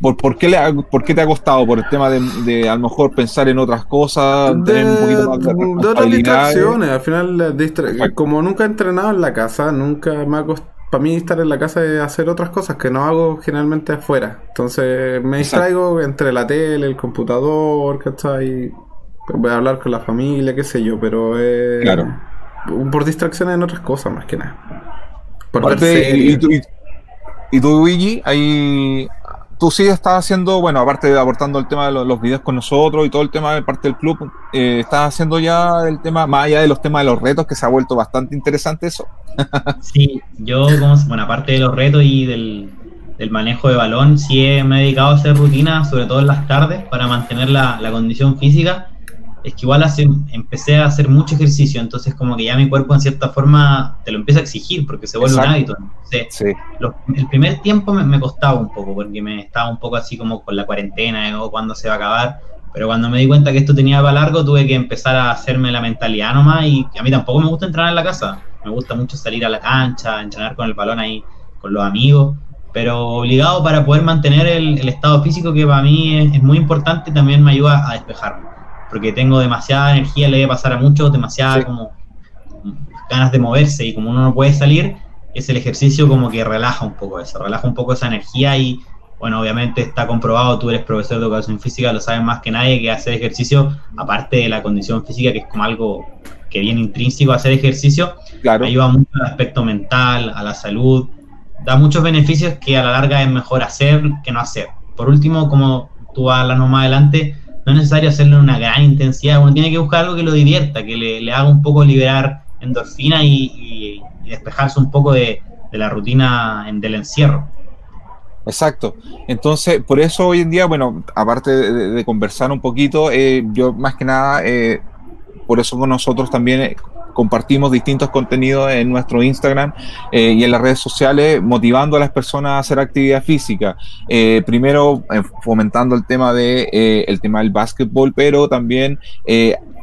¿Por, por, qué le ¿Por qué te ha costado? ¿Por el tema de, de a lo mejor pensar en otras cosas? De, tener un poquito más de, de otras distracciones. Al final, como nunca he entrenado en la casa, nunca me ha costado para mí estar en la casa es hacer otras cosas que no hago generalmente afuera. Entonces me distraigo entre la tele, el computador, ¿cachai? Voy a hablar con la familia, qué sé yo, pero eh, Claro. por distracciones en otras cosas más que nada. Por Aparte, y, y y- y tú, Luigi, ahí tú sí estás haciendo, bueno, aparte de aportando el tema de lo- los, videos con nosotros y todo el tema de parte del club, eh, estás haciendo ya el tema, más allá de los temas de los retos, que se ha vuelto bastante interesante eso. Sí, yo, como, bueno, aparte de los retos y del, del manejo de balón, sí he- me he dedicado a hacer rutinas, sobre todo en las tardes, para mantener la, la condición física. Es que igual hace, empecé a hacer mucho ejercicio, entonces como que ya mi cuerpo en cierta forma te lo empieza a exigir porque se vuelve Exacto. un hábito. Entonces, Sí, los- el primer tiempo me, me costaba un poco, porque me estaba un poco así como con la cuarentena, ¿eh? o cuándo se va a acabar. Pero cuando me di cuenta que esto tenía para largo, tuve que empezar a hacerme la mentalidad nomás. Y a mí tampoco me gusta entrenar en la casa. Me gusta mucho salir a la cancha, entrenar con el balón ahí, con los amigos. Pero obligado para poder mantener el, el estado físico, que para mí es, es muy importante, y también me ayuda a despejarme. Porque tengo demasiada energía, le debe pasar a muchos, demasiada Sí. como ganas de moverse. Y como uno no puede salir, es el ejercicio como que relaja un poco eso, relaja un poco esa energía y bueno, obviamente está comprobado, tú eres profesor de educación física, lo sabes más que nadie, que hacer ejercicio, aparte de la condición física, que es como algo que viene intrínseco a hacer ejercicio, claro. ayuda mucho al aspecto mental, a la salud, da muchos beneficios que a la larga es mejor hacer que no hacer. Por último, como tú vas a hablar más adelante, no es necesario hacerlo en una gran intensidad, uno tiene que buscar algo que lo divierta, que le, haga un poco liberar endorfina y, despejarse un poco de, la rutina del encierro. Exacto. Entonces, por eso hoy en día, bueno, aparte de conversar un poquito, eh, yo más que nada, eh, por eso con nosotros también eh, compartimos distintos contenidos en nuestro Instagram eh, y en las redes sociales, motivando a las personas a hacer actividad física. Eh, primero, eh, fomentando el tema de el tema del básquetbol, pero también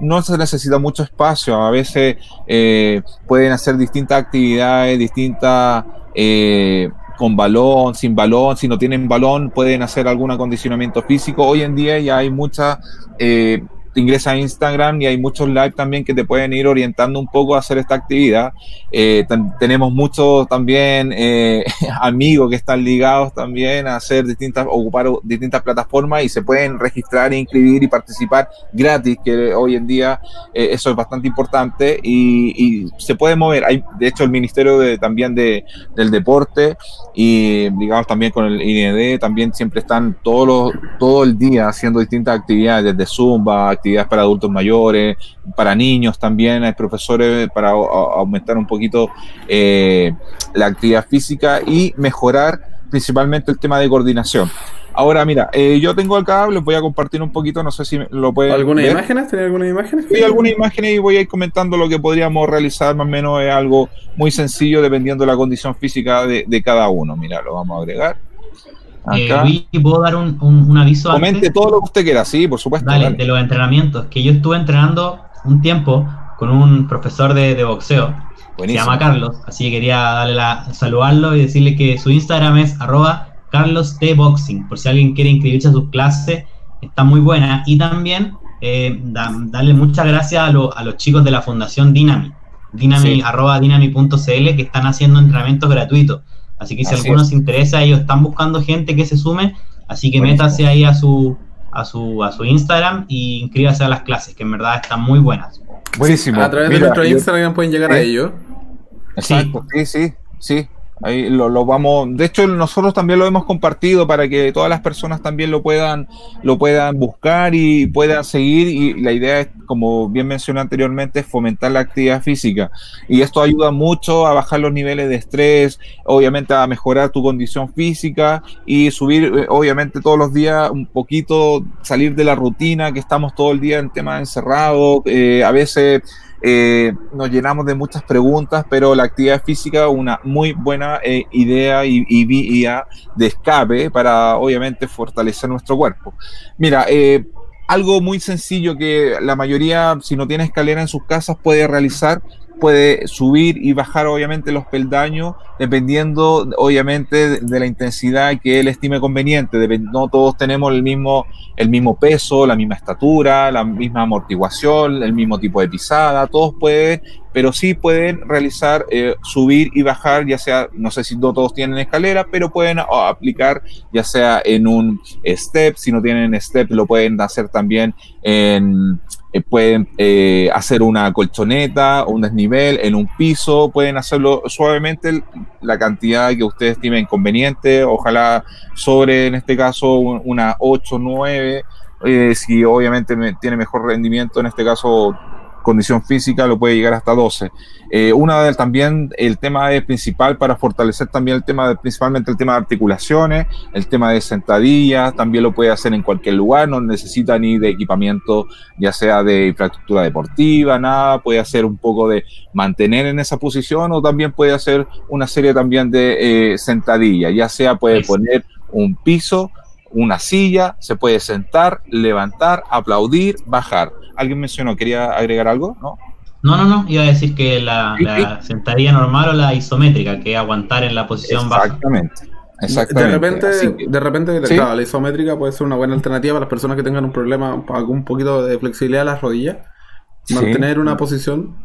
no se necesita mucho espacio. A veces pueden hacer distintas actividades, distintas con balón, sin balón, si no tienen balón, pueden hacer algún acondicionamiento físico. Hoy en día ya hay muchas, eh, te ingresas a Instagram y hay muchos live también que te pueden ir orientando un poco a hacer esta actividad. Eh, ten- tenemos muchos también eh, amigos que están ligados también a hacer distintas, ocupar distintas plataformas y se pueden registrar, inscribir y participar gratis, que hoy en día eh, eso es bastante importante y, y se puede mover. Hay, de hecho, el Ministerio de, también de, del Deporte y ligados también con el IND, también siempre están todos los, todo el día haciendo distintas actividades, desde Zumba, actividades para adultos mayores, para niños también, hay profesores para aumentar un poquito eh, la actividad física y mejorar principalmente el tema de coordinación. Ahora, mira, eh, yo tengo acá, les voy a compartir un poquito, no sé si lo pueden ¿Algunas ver. imágenes? ¿Tenés algunas imágenes? Sí, algunas imágenes y voy a ir comentando lo que podríamos realizar, más o menos es algo muy sencillo dependiendo de la condición física de, de cada uno. Mira, lo vamos a agregar. Eh, Acá. Luis, ¿puedo dar un, un- un aviso Comente antes? todo lo que usted quiera, sí, por supuesto. Dale, dale. de los entrenamientos, que yo estuve entrenando un tiempo con un profesor de, de boxeo, Buenísimo. se llama Carlos, así que quería darle la, saludarlo y decirle que su Instagram es arroba Carlos T Boxing, por si alguien quiere inscribirse a sus clases, está muy buena. Y también eh, da- darle muchas gracias a, lo- a los chicos de la Fundación Dynami, Dynami Sí. arroba dynami.cl, que están haciendo entrenamientos gratuitos. Así que si Así alguno es. se interesa, ellos están buscando gente que se sume, así que Buenísimo. métase ahí a su, a su, a su Instagram y inscríbase a las clases, que en verdad están muy buenas. Buenísimo. A través Mira, de nuestro yo- Instagram pueden llegar a ¿Eh? ello. Exacto, sí, sí, sí. Ahí lo, lo vamos. De hecho, nosotros también lo hemos compartido para que todas las personas también lo puedan, lo puedan buscar y puedan seguir. Y la idea es, como bien mencioné anteriormente, fomentar la actividad física. Y esto ayuda mucho a bajar los niveles de estrés, obviamente a mejorar tu condición física y subir, eh, obviamente, todos los días un poquito, salir de la rutina que estamos todo el día en tema encerrado. eh, a veces eh, nos llenamos de muchas preguntas, pero la actividad física una muy buena eh, idea y, y vía de escape para obviamente fortalecer nuestro cuerpo. Mira, eh, algo muy sencillo que la mayoría, si no tiene escalera en sus casas, puede realizar, puede subir y bajar obviamente los peldaños, dependiendo obviamente de, la intensidad que él estime conveniente. No todos tenemos el mismo, el mismo peso, la misma estatura, la misma amortiguación, el mismo tipo de pisada, todos pueden pero sí pueden realizar, eh, subir y bajar, ya sea, no sé si no todos tienen escalera, pero pueden ah, aplicar ya sea en un step, si no tienen step lo pueden hacer también en, eh, pueden eh, hacer una colchoneta, un desnivel en un piso, pueden hacerlo suavemente la cantidad que ustedes estimen conveniente, ojalá sobre en este caso una 8, 9, eh, si obviamente tiene mejor rendimiento, en este caso condición física lo puede llegar hasta 12. Eh, una de también el tema es principal para fortalecer también el tema de, principalmente el tema de articulaciones, el tema de sentadillas, también lo puede hacer en cualquier lugar, no necesita ni de equipamiento, ya sea de infraestructura deportiva, nada, puede hacer un poco de mantener en esa posición o también puede hacer una serie también de eh, sentadillas, ya sea puede poner un piso, una silla, se puede sentar, levantar, aplaudir, bajar alguien mencionó, ¿quería agregar algo? ¿No? No, no, no, iba a decir que la, sentadilla normal o la isométrica, que es aguantar en la posición baja. Exactamente. Exactamente. De repente, de repente claro, la isométrica puede ser una buena alternativa para las personas que tengan un problema, algún poquito de flexibilidad de las rodillas. Mantener una posición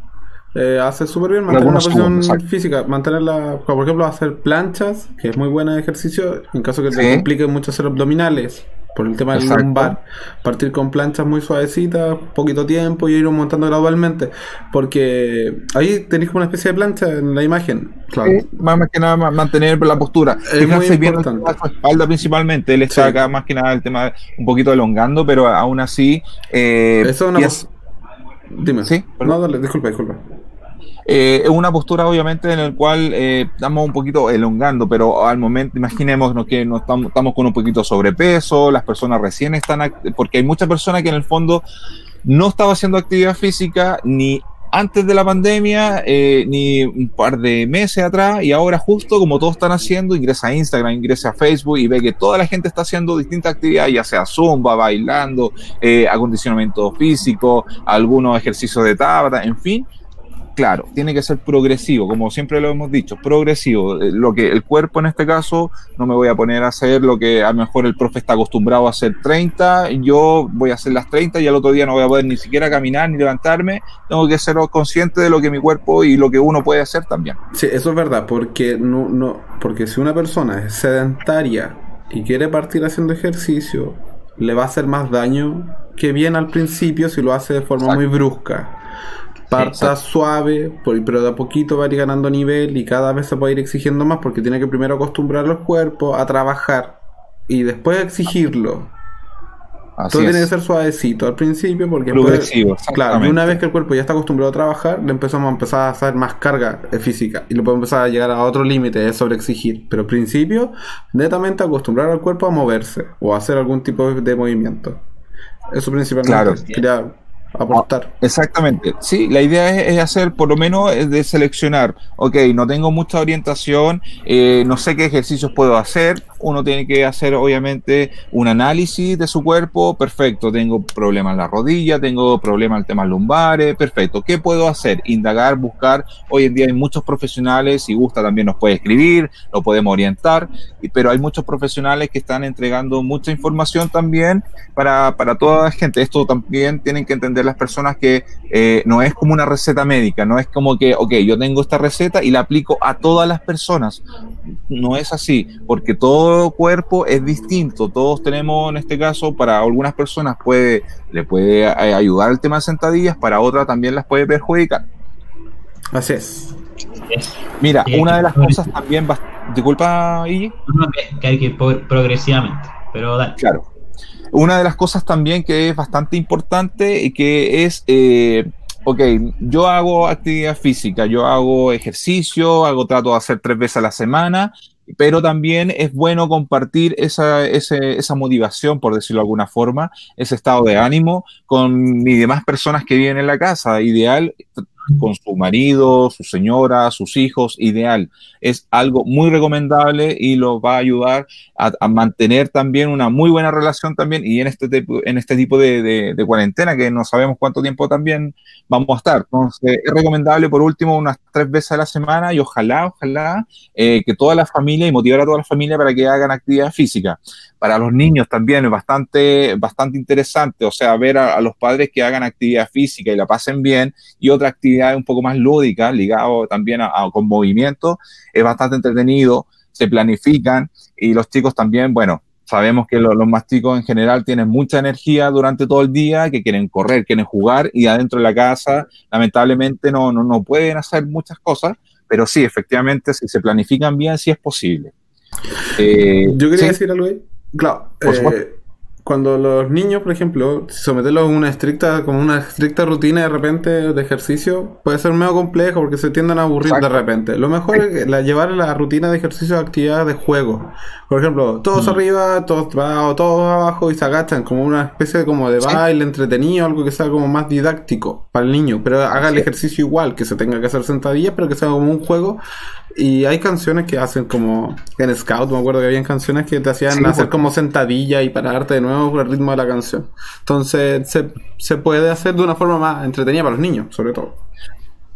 eh, hace súper bien, mantener una posición física, mantenerla, por ejemplo, hacer planchas, que es muy buen ejercicio, en caso que te complique mucho hacer abdominales por el tema del lumbar. Partir con planchas muy suavecitas, poquito tiempo y ir montando gradualmente. Porque ahí tenéis como una especie de plancha en la imagen. Claro. más, que nada mantener la postura. Es muy importante. Bien su espalda principalmente. Él está acá más que nada el tema un poquito elongando, pero aún así. Eh, Eso es una. Dime. Sí. No, dale, disculpa, disculpa. Eh, es una postura obviamente en la cual eh, estamos un poquito elongando, pero al momento imaginemos que no estamos, estamos, con un poquito sobrepeso, las personas recién están, porque hay muchas personas que en el fondo no estaba haciendo actividad física ni antes de la pandemia, eh, ni un par de meses atrás, y ahora justo como todos están haciendo, ingresa a Instagram, ingresa a Facebook y ve que toda la gente está haciendo distintas actividades, ya sea zumba, bailando, acondicionamiento físico, algunos ejercicios de tabla, en fin, claro, tiene que ser progresivo, como siempre lo hemos dicho, progresivo. Eh, lo que el cuerpo en este caso, no me voy a poner a hacer lo que a lo mejor el profe está acostumbrado a hacer 30, yo voy a hacer las 30 y al otro día no voy a poder ni siquiera caminar ni levantarme. Tengo que ser consciente de lo que mi cuerpo y lo que uno puede hacer también. Sí, eso es verdad, porque no, no, porque si una persona es sedentaria y quiere partir haciendo ejercicio, le va a hacer más daño que bien al principio si lo hace de forma muy brusca. Parta suave, pero de a poquito va a ir ganando nivel y cada vez se puede ir exigiendo más porque tiene que primero acostumbrar al cuerpo a trabajar y después exigirlo. Todo tiene que ser suavecito al principio porque Progresivo, claro, y una vez que el cuerpo ya está acostumbrado a trabajar, le empezamos a empezar a hacer más carga física y lo podemos empezar a llegar a otro límite, es sobre exigir. Pero al principio, netamente acostumbrar al cuerpo a moverse o a hacer algún tipo de movimiento. Eso principalmente. Quería aportar. Ah, exactamente. Sí, la idea es, hacer, por lo menos, de seleccionar, ok, no tengo mucha orientación, eh, no sé qué ejercicios puedo hacer, uno tiene que hacer obviamente un análisis de su cuerpo, perfecto, tengo problemas en la rodilla, tengo problemas en temas lumbares, perfecto, ¿qué puedo hacer? Indagar, buscar, hoy en día hay muchos profesionales, si gusta también nos puede escribir, lo podemos orientar, pero hay muchos profesionales que están entregando mucha información también para, para toda la gente. Esto también tienen que entender las personas que eh, no es como una receta médica, no es como que, ok, yo tengo esta receta y la aplico a todas las personas. No es así, porque todo cuerpo es distinto. Todos tenemos, en este caso, para algunas personas puede, le puede eh, ayudar el tema de sentadillas, para otras también las puede perjudicar. Así es. Mira, una de las cosas también, disculpa, y que hay que ir progresivamente, pero dale. Claro. Una de las cosas también que es bastante importante y que es, eh, ok, yo hago actividad física, yo hago ejercicio, hago trato de hacer tres veces a la semana, pero también es bueno compartir esa, motivación, por decirlo de alguna forma, ese estado de ánimo con mis demás personas que viven en la casa. Ideal con su marido, su señora, sus hijos, ideal. Es algo muy recomendable y lo va a ayudar a, mantener también una muy buena relación también y en este, en este tipo de, cuarentena que no sabemos cuánto tiempo también vamos a estar. Entonces es recomendable por último unas tres veces a la semana y ojalá, ojalá eh, que toda la familia y motivar a toda la familia para que hagan actividad física. Para los niños también es bastante, bastante interesante, o sea, ver a, a los padres que hagan actividad física y la pasen bien y otra actividad actividades un poco más lúdicas, ligado también a, con movimiento, es bastante entretenido, se planifican y los chicos también, bueno, sabemos que los, más chicos en general tienen mucha energía durante todo el día, que quieren correr, quieren jugar y adentro de la casa lamentablemente no, no, no pueden hacer muchas cosas, pero sí, efectivamente, si se planifican bien, sí es posible. Eh, Yo quería decir algo ahí. Claro, eh, cuando los niños, por ejemplo, someterlos a una estricta, como una estricta rutina de repente de ejercicio, puede ser medio complejo porque se tienden a aburrir de repente. Lo mejor es la, llevar la rutina de ejercicio a actividades de juego. Por ejemplo, todos mm. arriba, todos abajo, todos abajo y se agachan como una especie de, como de baile entretenido, algo que sea como más didáctico para el niño, pero haga el ejercicio igual, que se tenga que hacer sentadillas, pero que sea como un juego y hay canciones que hacen como en Scout, me acuerdo que había canciones que te hacían hacer como sentadilla y pararte de nuevo por el ritmo de la canción. Entonces se, se puede hacer de una forma más entretenida para los niños, sobre todo.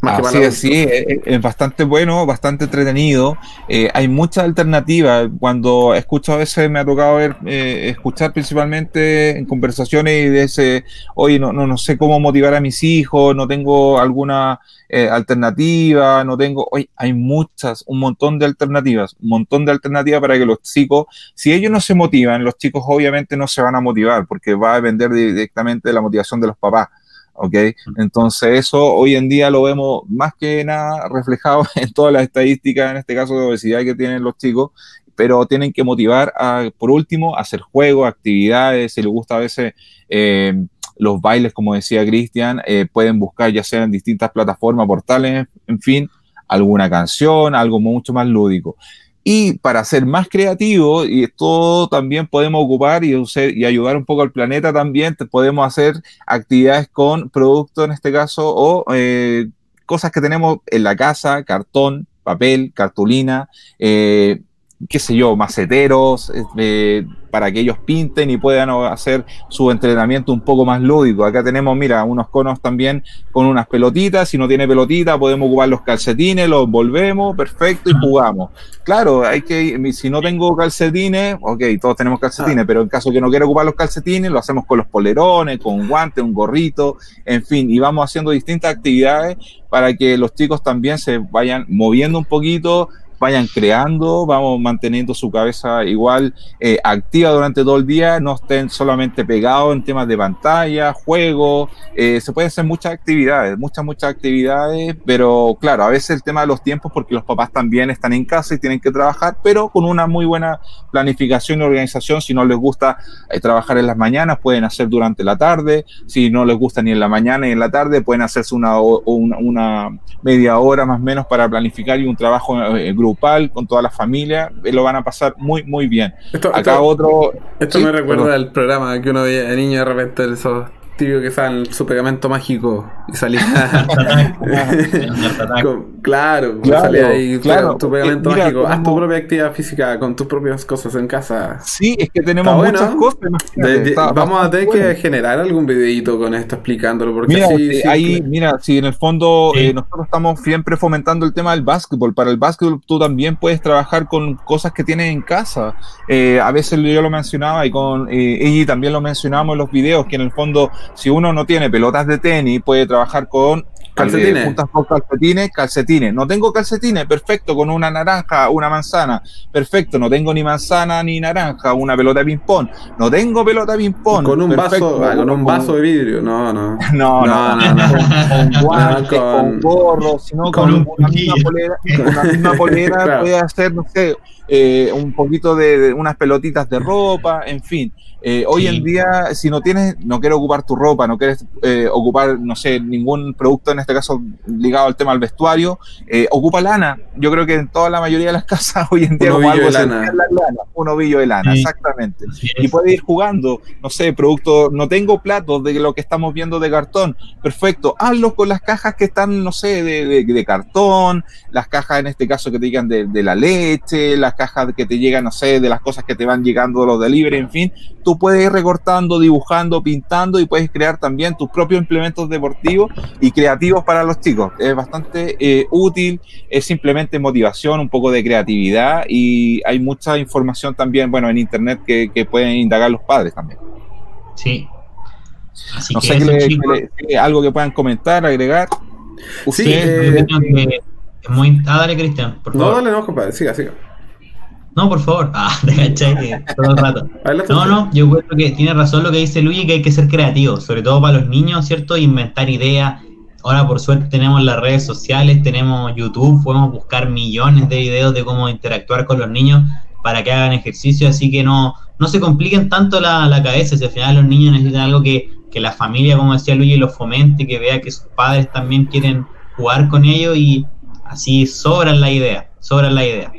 Así sí, es, bastante bueno, bastante entretenido. Eh, hay muchas alternativas. Cuando escucho a veces me ha tocado ver, eh, escuchar principalmente en conversaciones y de ese, oye, no, no, no sé cómo motivar a mis hijos, no tengo alguna eh, alternativa, no tengo, oye, hay muchas, un montón de alternativas, un montón de alternativas para que los chicos, si ellos no se motivan, los chicos obviamente no se van a motivar porque va a depender directamente de la motivación de los papás. ¿Ok? Entonces eso hoy en día lo vemos más que nada reflejado en todas las estadísticas, en este caso de obesidad que tienen los chicos, pero tienen que motivar a, por último, a hacer juegos, actividades, si les gusta a veces eh, los bailes, como decía Cristian, eh, pueden buscar ya sea en distintas plataformas, portales, en fin, alguna canción, algo mucho más lúdico. Y para ser más creativo, y esto también podemos ocupar y, y ayudar un poco al planeta también, podemos hacer actividades con productos en este caso o eh, cosas que tenemos en la casa, cartón, papel, cartulina, eh, qué sé yo, maceteros, eh, para que ellos pinten y puedan hacer su entrenamiento un poco más lúdico. Acá tenemos, mira, unos conos también con unas pelotitas. Si no tiene pelotita, podemos ocupar los calcetines, los volvemos, perfecto, y jugamos. Claro, hay que, si no tengo calcetines, ok, todos tenemos calcetines, pero en caso que no quiera ocupar los calcetines, lo hacemos con los polerones, con un guante, un gorrito, en fin, y vamos haciendo distintas actividades para que los chicos también se vayan moviendo un poquito, vayan creando, vamos manteniendo su cabeza igual eh, activa durante todo el día, no estén solamente pegados en temas de pantalla, juego, eh, se pueden hacer muchas actividades, muchas, muchas actividades, pero claro, a veces el tema de los tiempos, porque los papás también están en casa y tienen que trabajar, pero con una muy buena planificación y organización, si no les gusta eh, trabajar en las mañanas, pueden hacer durante la tarde, si no les gusta ni en la mañana ni en la tarde, pueden hacerse una, una, una media hora más o menos para planificar y un trabajo en grupo grupal, con toda la familia, eh, lo van a pasar muy, muy bien. Esto, Acá otro... Esto me recuerda al programa que uno veía de niño de repente, esos tibio que en su pegamento mágico y salía. claro, claro, salía ahí claro. tu pegamento mágico. Haz tu propia actividad física con tus propias cosas en casa. Sí, es que tenemos muchas cosas. vamos a tener que generar algún videito con esto explicándolo. Porque mira, así, ahí, mira, si en el fondo eh, nosotros estamos siempre fomentando el tema del básquetbol. Para el básquetbol tú también puedes trabajar con cosas que tienes en casa. Eh, a veces yo lo mencionaba y con eh, también lo mencionábamos en los videos, que en el fondo si uno no tiene pelotas de tenis, puede trabajar con Calcetines. calcetines, calcetines. No tengo calcetines, perfecto, con una naranja, una manzana, perfecto. No tengo ni manzana ni naranja, una pelota de ping-pong. No tengo pelota de ping-pong. Con un vaso, con un vaso de vidrio, no, no. No, no, no. no, Con guantes, con, gorro, sino con, una, misma polera, con una misma polera puede hacer, no sé, eh, un poquito de, unas pelotitas de ropa, en fin. Eh, hoy en día, si no tienes, no quieres ocupar tu ropa, no quieres eh, ocupar, no sé, ningún producto, en este caso ligado al tema del vestuario, ocupa lana. Yo creo que en toda la mayoría de las casas hoy en día un ovillo de lana. un ovillo de lana, exactamente. Y puedes ir jugando, no sé, producto, no tengo platos de lo que estamos viendo de cartón, perfecto, hazlo con las cajas que están, no sé, de, de, cartón, las cajas en este caso que te digan de, de la leche, las cajas que te llegan, no sé, de las cosas que te van llegando de los delivery, en fin, tú puedes ir recortando, dibujando, pintando y puedes crear también tus propios implementos deportivos y creativos para los chicos. Es bastante eh, útil, es simplemente motivación, un poco de creatividad y hay mucha información también, bueno, en internet que, pueden indagar los padres también. Sí. no sé, algo que puedan comentar, agregar. Sí, Sí, eh, que muy... Ah, dale, Cristian, por no, favor. dale, no, compadre, siga, siga. No, por favor. Ah, te que todo el rato. No, no, yo creo que tiene razón lo que dice Luis, que hay que ser creativo, sobre todo para los niños, ¿cierto? Inventar ideas. Ahora, por suerte, tenemos las redes sociales, tenemos YouTube, podemos buscar millones de videos de cómo interactuar con los niños para que hagan ejercicio, así que no, no se compliquen tanto la, la cabeza, si al final los niños necesitan algo que, que la familia, como decía Luis, los fomente, que vea que sus padres también quieren jugar con ellos y así sobran la idea, sobran la idea.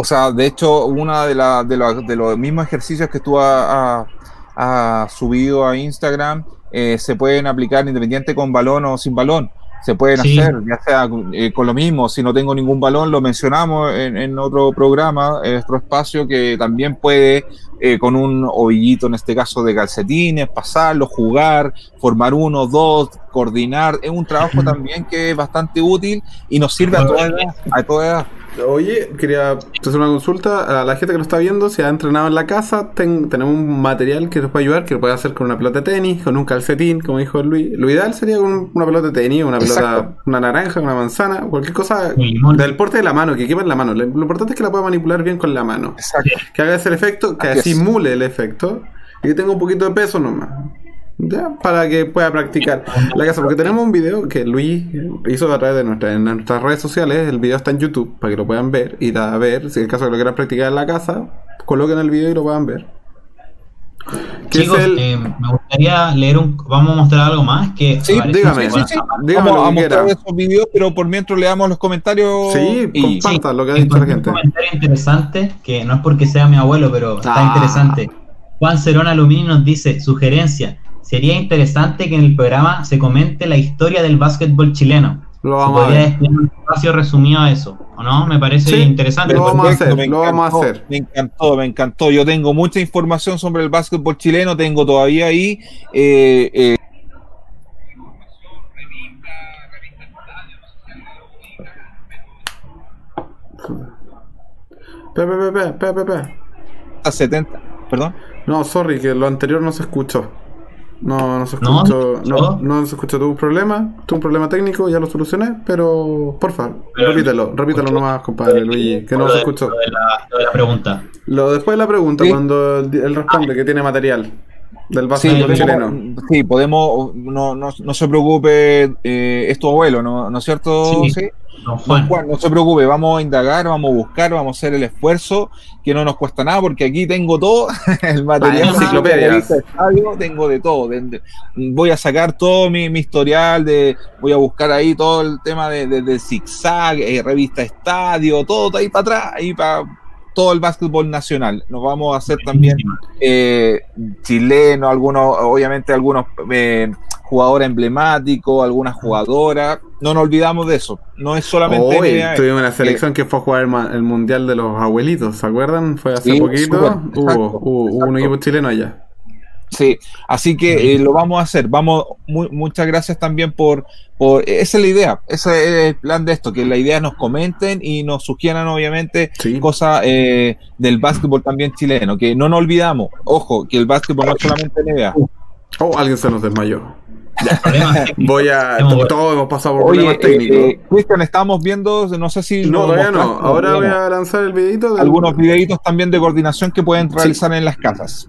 O sea, de hecho, una de, la, de, la- de los mismos ejercicios que tú has subido a Instagram eh, se pueden aplicar independiente con balón o sin balón. Se pueden Sí. hacer, ya sea eh, con lo mismo. Si no tengo ningún balón, lo mencionamos en, en otro programa, en nuestro espacio, que también puede, eh, con un ovillito, en este caso de calcetines, pasarlo, jugar, formar uno, dos, coordinar. Es un trabajo también que es bastante útil y nos sirve a toda edad. A toda edad. Oye, quería hacer una consulta a la gente que lo está viendo. Si ha entrenado en la casa, ten- tenemos un material que nos puede ayudar, que lo puede hacer con una pelota de tenis, con un calcetín, como dijo Luis. Lo ideal sería con una pelota de tenis, una pelota, Exacto. una naranja, una manzana, cualquier cosa del porte de la mano, que quepa en la mano. Lo importante es que la pueda manipular bien con la mano. Exacto. Que haga ese efecto, que Así es. simule el efecto y que tenga un poquito de peso nomás. ¿Ya? Para que pueda practicar la casa. Porque tenemos un video que Luis hizo a través de nuestra, en nuestras redes sociales. El video está en YouTube para que lo puedan ver. Ir a ver. Si en el caso de que lo quieran practicar en la casa, coloquen el video y lo puedan ver. Chicos, el. eh, me gustaría leer un... Vamos a mostrar algo más que... Sí, dígame. en Sí, su- sí, sí. Dígame Vamos lo a que mostrar quiera. esos videos, pero por mientras leamos los comentarios. Sí, y, lo que ha dicho la gente. Un comentario interesante, que no es porque sea mi abuelo, pero está Ah. interesante. Juan Cerón Alumini nos dice, sugerencia, sería interesante que en el programa se comente la historia del básquetbol chileno. Lo Se vamos a podría destinar un espacio resumido a eso, ¿o no? Me parece Sí, interesante. lo vamos a hacer, me lo vamos a encantó, hacer. Me encantó, me encantó. Yo tengo mucha información sobre el básquetbol chileno, tengo todavía ahí. eh, eh, Pe, pe, pe, pe, pe, pe, pe. a 70, perdón. No, sorry, que lo anterior no se escuchó. No, no se escuchó. ¿Se No, no, se escuchó. Tuve un problema. Tuve un problema técnico, ya lo solucioné. Pero, por favor, Pero- repítelo. Repítelo nomás, compadre Luigi, que no se escuchó. lo de la, lo de la pregunta. Lo después de la pregunta, Sí. cuando él responde que tiene material del Sí, podemos, chileno. sí, podemos, no, no, no se preocupe, eh, es tu abuelo, ¿no, ¿no es cierto? Sí. Sí. Don Don Juan. No se preocupe, vamos a indagar, vamos a buscar, vamos a hacer el esfuerzo, que no nos cuesta nada, porque aquí tengo todo, el material, estadio, tengo de todo. de- de- voy a sacar todo mi, mi historial, de, voy a buscar ahí todo el tema de, de, zigzag, eh, revista estadio, todo ahí para atrás, ahí para todo el básquetbol nacional. Nos vamos a hacer también eh, chileno, algunos, obviamente algunos eh, jugadores emblemáticos, algunas jugadoras. No nos olvidamos de eso. No es solamente Hoy NBA. tuvimos una selección que fue a jugar el, mundial de los abuelitos, ¿se acuerdan? Fue hace Sí, poquito. hubo, exacto, hubo- hubo un equipo chileno allá. Sí, así que eh, lo vamos a hacer. Vamos, mu- muchas gracias también por, por, esa es la idea, ese es el plan de esto, que la idea nos comenten y nos sugieran obviamente Sí. cosas eh, del básquetbol también chileno, que no nos olvidamos, ojo, que el básquetbol no es solamente NBA. Oh, alguien se nos desmayó. Voy a. Todos hemos pasado por Oye, problemas eh, técnicos. eh, Cristian, estamos viendo, no sé si no, todavía no. Ahora voy a lanzar el videito. algunos videitos también de coordinación que pueden realizar en las casas.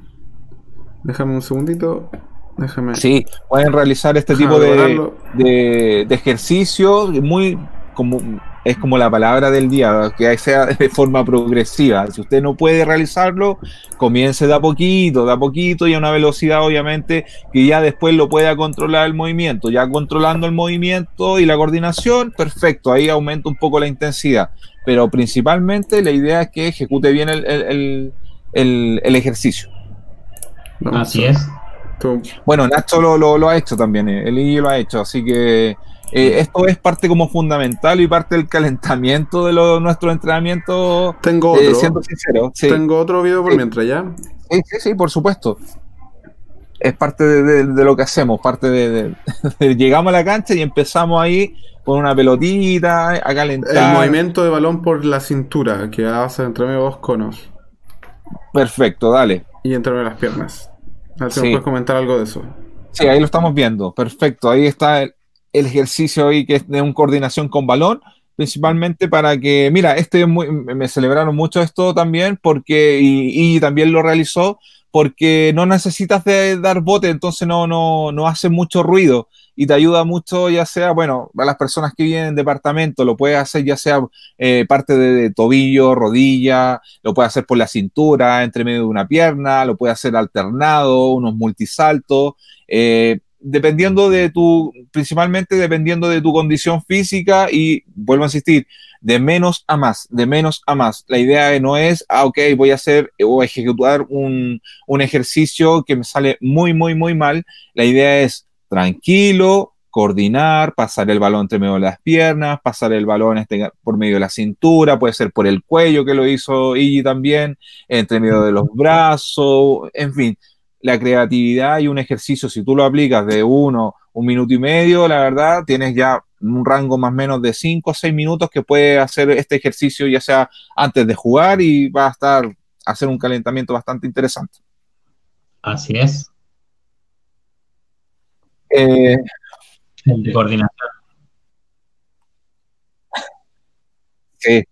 Déjame un segundito. Déjame. Sí, pueden realizar este Déjame tipo de, de, de ejercicios muy como es como la palabra del día, que sea de forma progresiva. Si usted no puede realizarlo, comience de a poquito, de a poquito y a una velocidad obviamente que ya después lo pueda controlar el movimiento. Ya controlando el movimiento y la coordinación, perfecto, ahí aumenta un poco la intensidad. Pero principalmente la idea es que ejecute bien el, el- el- el- el ejercicio. Así es. Bueno, Nacho lo, lo- lo ha hecho también, eh, el Iggy lo ha hecho, así que eh, esto es parte como fundamental y parte del calentamiento de lo- nuestro entrenamiento, Tengo eh, otro. siendo sincero. Sí, Tengo otro video por Sí. mientras ya. sí, sí, sí, por supuesto. Es parte de, de- de lo que hacemos, parte de, Llegamos a la cancha y empezamos ahí con una pelotita, a calentar. El movimiento de balón por la cintura que hace entre medio dos conos Perfecto, dale. y entre medio las piernas. A ver si Sí. me puedes comentar algo de eso. Sí, ahí lo estamos viendo. Perfecto, ahí está el, el ejercicio ahí que es de un coordinación con balón, principalmente para que, mira, este me celebraron mucho esto también porque, y, también lo realizó, porque no necesitas de dar bote, entonces no, no, no hace mucho ruido y te ayuda mucho, ya sea, bueno, a las personas que viven en departamento, lo puedes hacer ya sea eh, parte de, tobillo, rodilla, lo puedes hacer por la cintura, entre medio de una pierna, lo puedes hacer alternado, unos multisaltos, eh, dependiendo de tu, principalmente dependiendo de tu condición física y vuelvo a insistir, de menos a más, de menos a más. La idea no es, ah, ok, voy a hacer o ejecutar un, un ejercicio que me sale muy, muy, muy mal. La idea es tranquilo, coordinar, pasar el balón entre medio de las piernas, pasar el balón este, por medio de la cintura, puede ser por el cuello que lo hizo Iggy también, entre medio de los brazos, en fin, la creatividad y un ejercicio, si tú lo aplicas de uno, un minuto y medio, la verdad, tienes ya un rango más o menos de cinco o seis minutos que puede hacer este ejercicio ya sea antes de jugar y va a estar hacer un calentamiento bastante interesante. Así es. Eh, el de coordinación. Sí.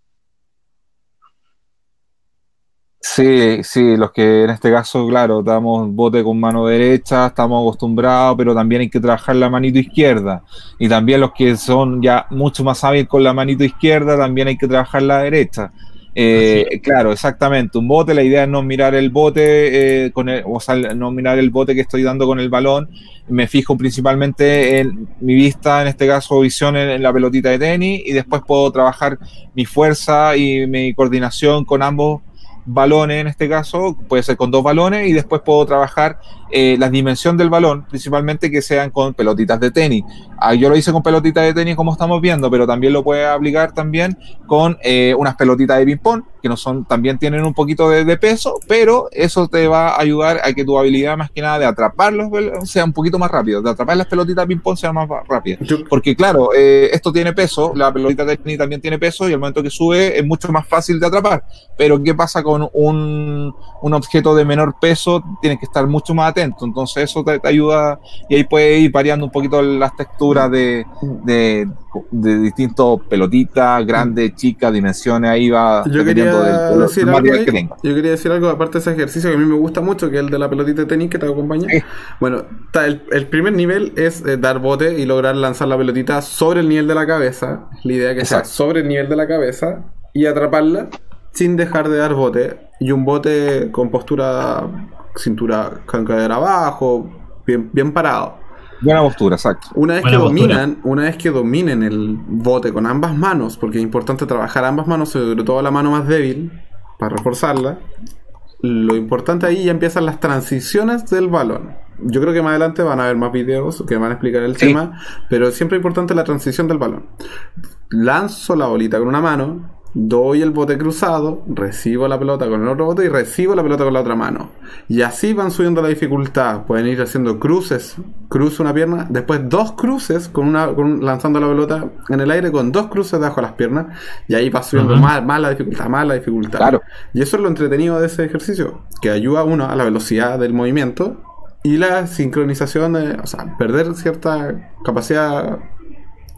Sí, sí, los que en este caso, claro, damos bote con mano derecha, estamos acostumbrados, pero también hay que trabajar la manito izquierda. Y también los que son ya mucho más hábiles con la manito izquierda, también hay que trabajar la derecha. Eh, claro, exactamente. Un bote, la idea es no mirar el bote, eh, con o sea, no mirar el bote que estoy dando con el balón. Me fijo principalmente en mi vista, en este caso visión en, la pelotita de tenis, y después puedo trabajar mi fuerza y mi coordinación con ambos balones en este caso, puede ser con dos balones, y después puedo trabajar eh, la dimensión del balón, principalmente que sean con pelotitas de tenis. Ah, yo lo hice con pelotitas de tenis como estamos viendo, pero también lo puedes aplicar también con eh, unas pelotitas de ping-pong, que no son, también tienen un poquito de, peso, pero eso te va a ayudar a que tu habilidad más que nada de atraparlos sea un poquito más rápido, de atrapar las pelotitas de ping-pong sea más rápida. Porque claro, eh, esto tiene peso, la pelotita de tenis también tiene peso y al momento que sube es mucho más fácil de atrapar. Pero ¿qué pasa con un, un objeto de menor peso? Tienes que estar mucho más entonces eso te, ayuda y ahí puede ir variando un poquito las texturas de, de, de distintos pelotitas, grandes, chicas, dimensiones, ahí va yo quería decir algo Yo quería decir algo aparte de ese ejercicio que a mí me gusta mucho, que es el de la pelotita de tenis que te acompaña. Bueno, el, el, primer nivel es eh, dar bote y lograr lanzar la pelotita sobre el nivel de la cabeza. La idea que sea sobre el nivel de la cabeza y atraparla sin dejar de dar bote. Y un bote con postura cintura con cadera abajo, bien, bien parado. Buena postura, exacto. Una vez que dominan, una vez que dominen el bote con ambas manos, porque es importante trabajar ambas manos, sobre todo la mano más débil, para reforzarla. Lo importante ahí ya empiezan las transiciones del balón. Yo creo que más adelante van a haber más videos que van a explicar el tema, pero siempre es importante la transición del balón. Lanzo la bolita con una mano, doy el bote cruzado, recibo la pelota con el otro bote y recibo la pelota con la otra mano. Y así van subiendo la dificultad. Pueden ir haciendo cruces, cruzo una pierna, después dos cruces con una lanzando la pelota en el aire con dos cruces debajo de las piernas y ahí va subiendo más, la dificultad, más la dificultad. Claro. Y eso es lo entretenido de ese ejercicio, que ayuda a uno a la velocidad del movimiento y la sincronización, de, o sea, perder cierta capacidad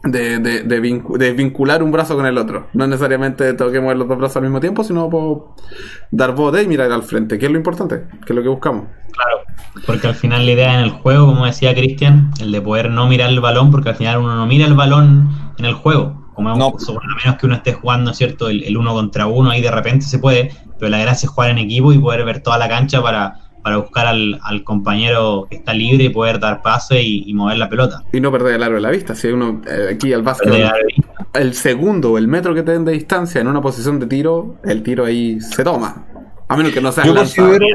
de, de, de, vincular un brazo con el otro. No necesariamente tengo que mover los dos brazos al mismo tiempo, sino puedo dar bote y mirar al frente, que es lo importante, que es lo que buscamos. Claro, porque al final la idea en el juego, como decía Cristian, el de poder no mirar el balón, porque al final uno no mira el balón en el juego. Como no. a menos que uno esté jugando, ¿cierto? El, el uno contra uno, ahí de repente se puede, pero la gracia es jugar en equipo y poder ver toda la cancha para para buscar al, compañero que está libre y poder dar pase y, mover la pelota. Y no perder el aro de la vista. Si uno eh, aquí al básquet, el segundo o el metro que te den de distancia en una posición de tiro, el tiro ahí se toma. A menos que no sea yo considero,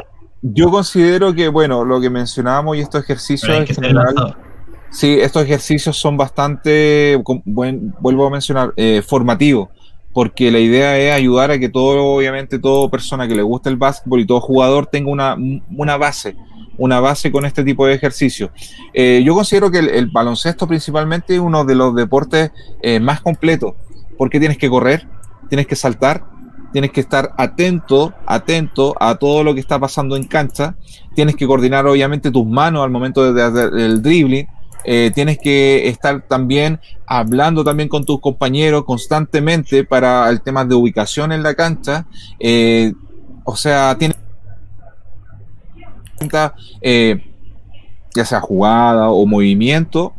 yo considero que, bueno, lo que mencionábamos y estos ejercicios en general. Sí, estos ejercicios son bastante, vuelvo a mencionar, eh, formativos porque la idea es ayudar a que todo, obviamente, toda persona que le guste el básquetbol y todo jugador tenga una, una base, una base con este tipo de ejercicio. Eh, yo considero que el, baloncesto principalmente es uno de los deportes eh, más completos, porque tienes que correr, tienes que saltar, tienes que estar atento, atento a todo lo que está pasando en cancha, tienes que coordinar obviamente tus manos al momento de hacer el dribbling, eh, tienes que estar también hablando también con tus compañeros constantemente para el tema de ubicación en la cancha. Eh, o sea, tienes eh, ya sea jugada o movimiento,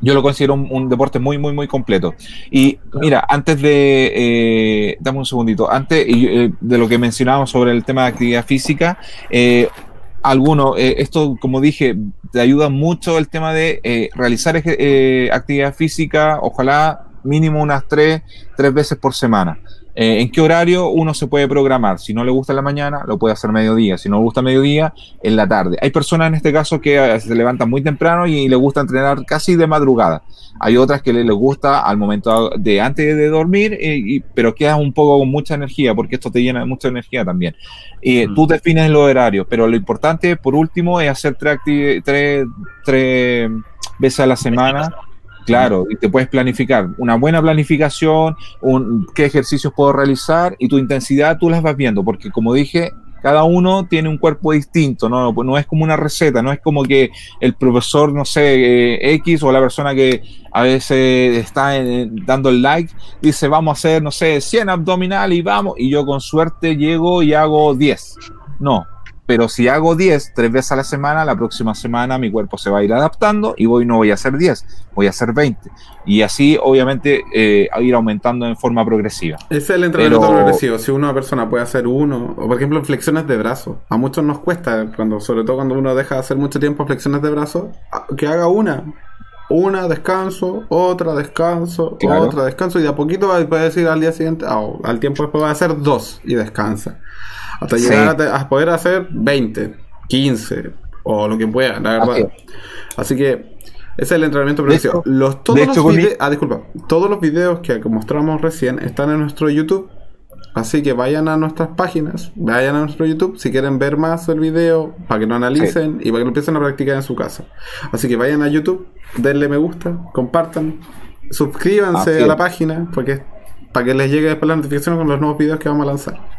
yo lo considero un, deporte muy, muy, muy completo. Y mira, antes de, dame un segundito, antes de lo que mencionábamos sobre el tema de actividad física, alguno, eh, esto como dije, te ayuda mucho el tema de realizar actividad física, ojalá mínimo unas tres, tres veces por semana. Eh, ¿En qué horario uno se puede programar? Si no le gusta en la mañana, lo puede hacer mediodía. Si no le gusta mediodía, en la tarde. Hay personas en este caso que eh, se levantan muy temprano y, le gusta entrenar casi de madrugada. Hay otras que les, gusta al momento de antes de dormir, eh, pero quedas un poco con mucha energía, porque esto te llena de mucha energía también. Y mm. Tú defines los horarios, pero lo importante, por último, es hacer tres, tres veces a la semana Claro, y te puedes planificar una buena planificación, un, qué ejercicios puedo realizar y tu intensidad tú las vas viendo, porque como dije, cada uno tiene un cuerpo distinto, ¿no? no es como una receta, no es como que el profesor, no sé, eh, X o la persona que a veces está dando el like, dice, vamos a hacer, no sé, 100 abdominal y vamos, y yo con suerte llego y hago 10. No, pero si hago 10 tres veces a la semana, la próxima semana mi cuerpo se va a ir adaptando y voy no voy a hacer 10, voy a hacer 20. Y así, obviamente, eh, ir aumentando en forma progresiva. Ese es el entrenamiento progresivo. Si una persona puede hacer uno, o por ejemplo, flexiones de brazo. A muchos nos cuesta, cuando, sobre todo cuando uno deja de hacer mucho tiempo flexiones de brazo, que haga una. Una, descanso, otra, descanso, otra, descanso, y de a poquito puede decir al día siguiente, al tiempo después va a hacer dos y descansa. Hasta llegar a, poder hacer 20, 15 o lo que pueda, la verdad. Así que ese es el entrenamiento progresivo. Los, todos, los videos, ah, disculpa, todos los videos que mostramos recién están en nuestro YouTube. Así que vayan a nuestras páginas, vayan a nuestro YouTube si quieren ver más el video, para que lo analicen y para que lo empiecen a practicar en su casa. Así que vayan a YouTube, denle me gusta, compartan, suscríbanse a la página, porque para que les llegue después la notificación con los nuevos videos que vamos a lanzar.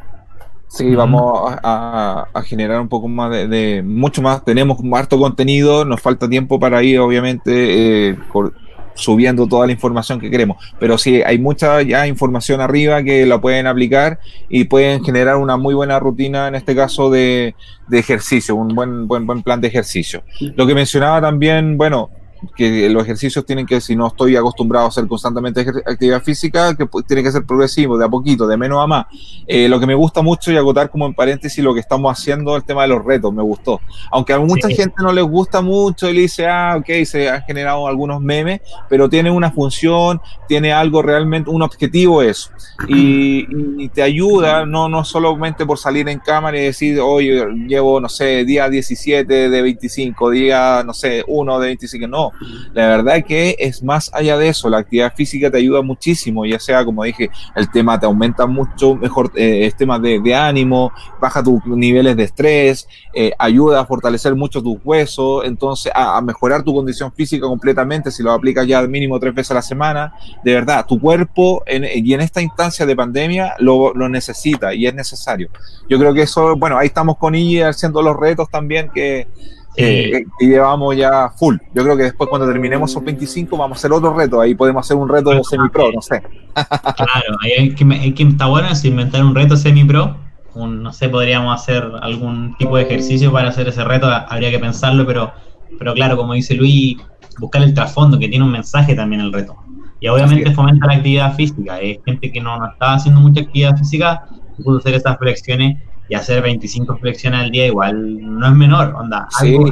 Sí, vamos a, generar un poco más de, mucho más. Tenemos harto contenido, nos falta tiempo para ir, obviamente, eh, subiendo toda la información que queremos. Pero sí, hay mucha ya información arriba que la pueden aplicar y pueden generar una muy buena rutina, en este caso de, de ejercicio, un buen, buen, buen plan de ejercicio. Lo que mencionaba también, bueno, que los ejercicios tienen que, si no estoy acostumbrado a hacer constantemente actividad física, que tiene que ser progresivo, de a poquito, de menos a más. Eh, lo que me gusta mucho y agotar como en paréntesis lo que estamos haciendo, el tema de los retos, me gustó. Aunque a mucha gente no les gusta mucho y le dice, ah, ok, se han generado algunos memes, pero tiene una función, tiene algo realmente, un objetivo eso. Y, y te ayuda, no, no solamente por salir en cámara y decir, oye, llevo, no sé, día 17 de 25, día, no sé, 1 de 25, no la verdad que es más allá de eso, la actividad física te ayuda muchísimo, ya sea, como dije, el tema te aumenta mucho mejor, eh, tema de, ánimo, baja tus niveles de estrés, eh, ayuda a fortalecer mucho tus huesos, entonces a, mejorar tu condición física completamente si lo aplicas ya mínimo tres veces a la semana. De verdad, tu cuerpo y en esta instancia de pandemia lo, necesita y es necesario. Yo creo que eso, bueno, ahí estamos con ella haciendo los retos también que eh, y llevamos ya full. Yo creo que después cuando terminemos esos 25 vamos a hacer otro reto, ahí podemos hacer un reto de semi-pro, no sé. claro, hay que, hay que, está bueno es inventar un reto semi-pro, no sé, podríamos hacer algún tipo de ejercicio para hacer ese reto, habría que pensarlo, pero, pero claro, como dice Luis, buscar el trasfondo, que tiene un mensaje también el reto. Y obviamente fomenta la actividad física, hay gente que no, no estaba haciendo mucha actividad física, pudo hacer esas flexiones y hacer 25 flexiones al día igual no es menor, onda, algo,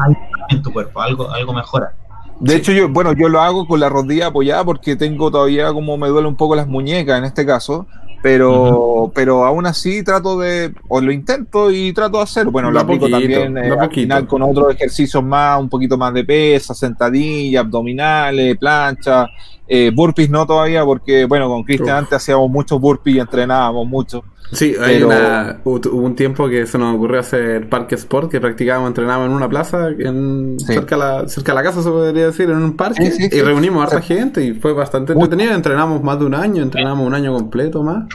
en tu cuerpo, algo, algo mejora. De hecho, yo, bueno, yo lo hago con la rodilla apoyada porque tengo todavía como me duele un poco las muñecas en este caso, pero, pero aún así trato de, o lo intento y trato de hacerlo. Bueno, lo, aplico también eh, al final con otros ejercicios más, un poquito más de pesa, sentadilla, abdominales, plancha, eh, burpees no todavía porque, bueno, con Cristian antes hacíamos muchos burpees y entrenábamos mucho. Sí, hay una, hubo un tiempo que se nos ocurrió hacer parque sport, que practicábamos, entrenábamos en una plaza, en, cerca, de la, cerca de la casa se podría decir, en un parque, y reunimos a harta gente y fue bastante entretenido. Entrenamos más de un año, entrenamos un año completo más,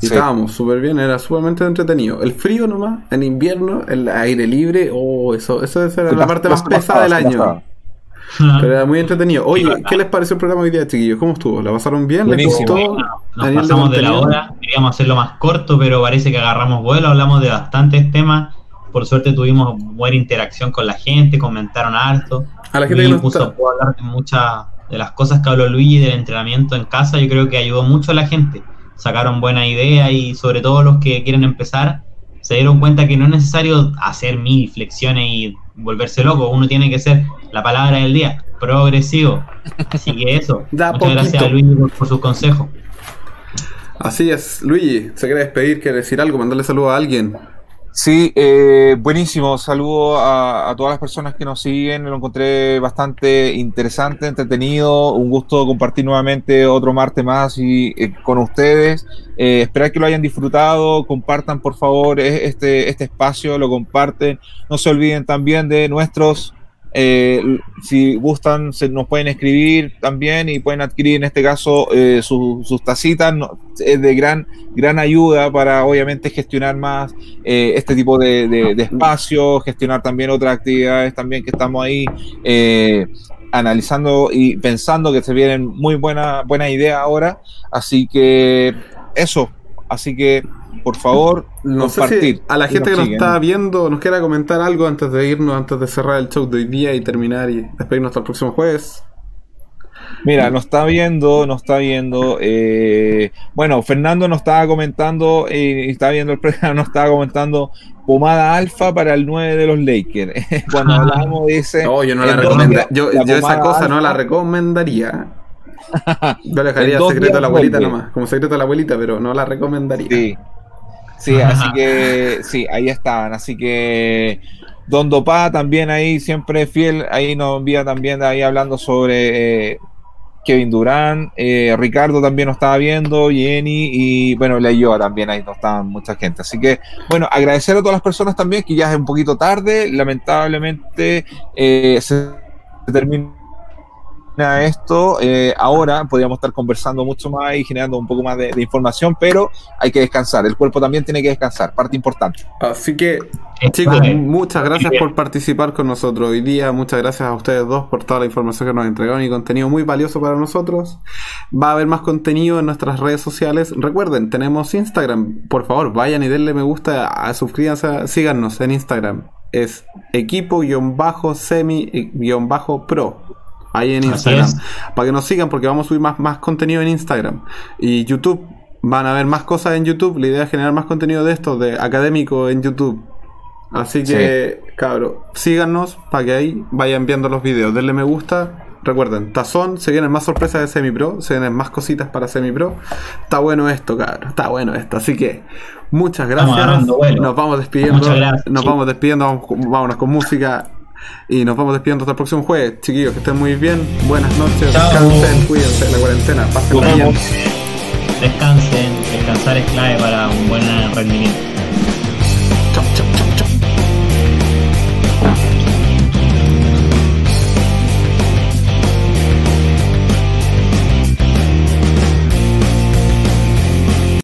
y estábamos súper bien, era sumamente entretenido. El frío nomás, en invierno, el aire libre, oh, eso, eso es la parte más pesada del año. Pero era muy entretenido. Oye, ¿qué les pareció el programa hoy día, chiquillos? ¿Cómo estuvo? ¿La pasaron bien? ¿Les Buenísimo. gustó? Nos ¿A nivel de pasamos de la hora, queríamos hacerlo más corto, pero parece que agarramos vuelo, hablamos de bastantes temas. Por suerte tuvimos buena interacción con la gente, comentaron harto. A la gente que Luigi nos puso, pudo hablar de muchas de las cosas que habló Luigi del entrenamiento en casa, yo creo que ayudó mucho a la gente. Sacaron buena idea y sobre todo los que quieren empezar se dieron cuenta que no es necesario hacer mil flexiones y volverse loco, uno tiene que ser la palabra del día, progresivo. Así que eso. Da Muchas gracias a Luigi por, por sus consejos. Así es. Luigi, ¿se quiere despedir? ¿Quiere decir algo? ¿Mandarle saludo a alguien? Sí, eh, buenísimo. Saludo a, todas las personas que nos siguen. Lo encontré bastante interesante, entretenido. Un gusto compartir nuevamente otro martes más y, eh, con ustedes. Eh, esperar que lo hayan disfrutado. Compartan, por favor, e- este, este espacio. Lo comparten. No se olviden también de nuestros. Eh, si gustan, se nos pueden escribir también y pueden adquirir en este caso eh, su- sus tacitas. Es de gran, gran ayuda para obviamente gestionar más eh, este tipo de, de, espacios, gestionar también otras actividades también que estamos ahí eh, analizando y pensando que se vienen muy buena, buena idea ahora. Así que eso, así que por favor, No sé compartir. si a la gente que nos siguen. está viendo nos quiera comentar algo antes de irnos, antes de cerrar el show de hoy día y terminar y despedirnos hasta el próximo jueves. Mira, nos está viendo, nos está viendo. eh, bueno, Fernando nos estaba comentando, eh, y estaba viendo el programa, nos estaba comentando pomada alfa para el 9 de los Lakers. Cuando hablamos dice. No, yo no la en recomendaría. Yo, esa cosa no la recomendaría. Yo le dejaría secreto a la abuelita nomás, como secreto a la abuelita, pero no la recomendaría. Sí. Sí, así que sí, ahí estaban. Así que Don Dopá también ahí siempre fiel, ahí nos envía también ahí hablando sobre eh, Kevin Durán, eh, Ricardo también nos estaba viendo, Jenny y bueno, la yo también ahí no estaban mucha gente. Así que bueno, agradecer a todas las personas también que ya es un poquito tarde, lamentablemente eh, se termina esto, eh, ahora podríamos estar conversando mucho más y generando un poco más de, de información, pero hay que descansar, el cuerpo también tiene que descansar, parte importante. Así que, chicos, muchas gracias por participar con nosotros hoy día. Muchas gracias a ustedes dos por toda la información que nos entregaron y contenido muy valioso para nosotros. Va a haber más contenido en nuestras redes sociales. Recuerden, tenemos Instagram. Por favor, vayan y denle me gusta, a, suscríbanse, síganos en Instagram. Es equipo-semi-pro. Ahí en Instagram. Para que nos sigan, porque vamos a subir más, más contenido en Instagram. Y YouTube, van a ver más cosas en YouTube. La idea es generar más contenido de esto, de académico en YouTube. Así que, cabros, síganos para que ahí vayan viendo los videos. Denle me gusta. Recuerden, Tazón, se vienen más sorpresas de Semi Pro, se vienen más cositas para Semi Pro. Está bueno esto, cabros, está bueno esto. Así que, muchas gracias. Nos vamos despidiendo. Muchas gracias, Nos vamos despidiendo, vamos vámonos con música. Y nos vamos despidiendo hasta el próximo jueves. Chiquillos, que estén muy bien. Buenas noches. Chao. Descansen, cuídense de la cuarentena. Nos bien. Descansen, descansar es clave para un buen rendimiento. Chau, chau.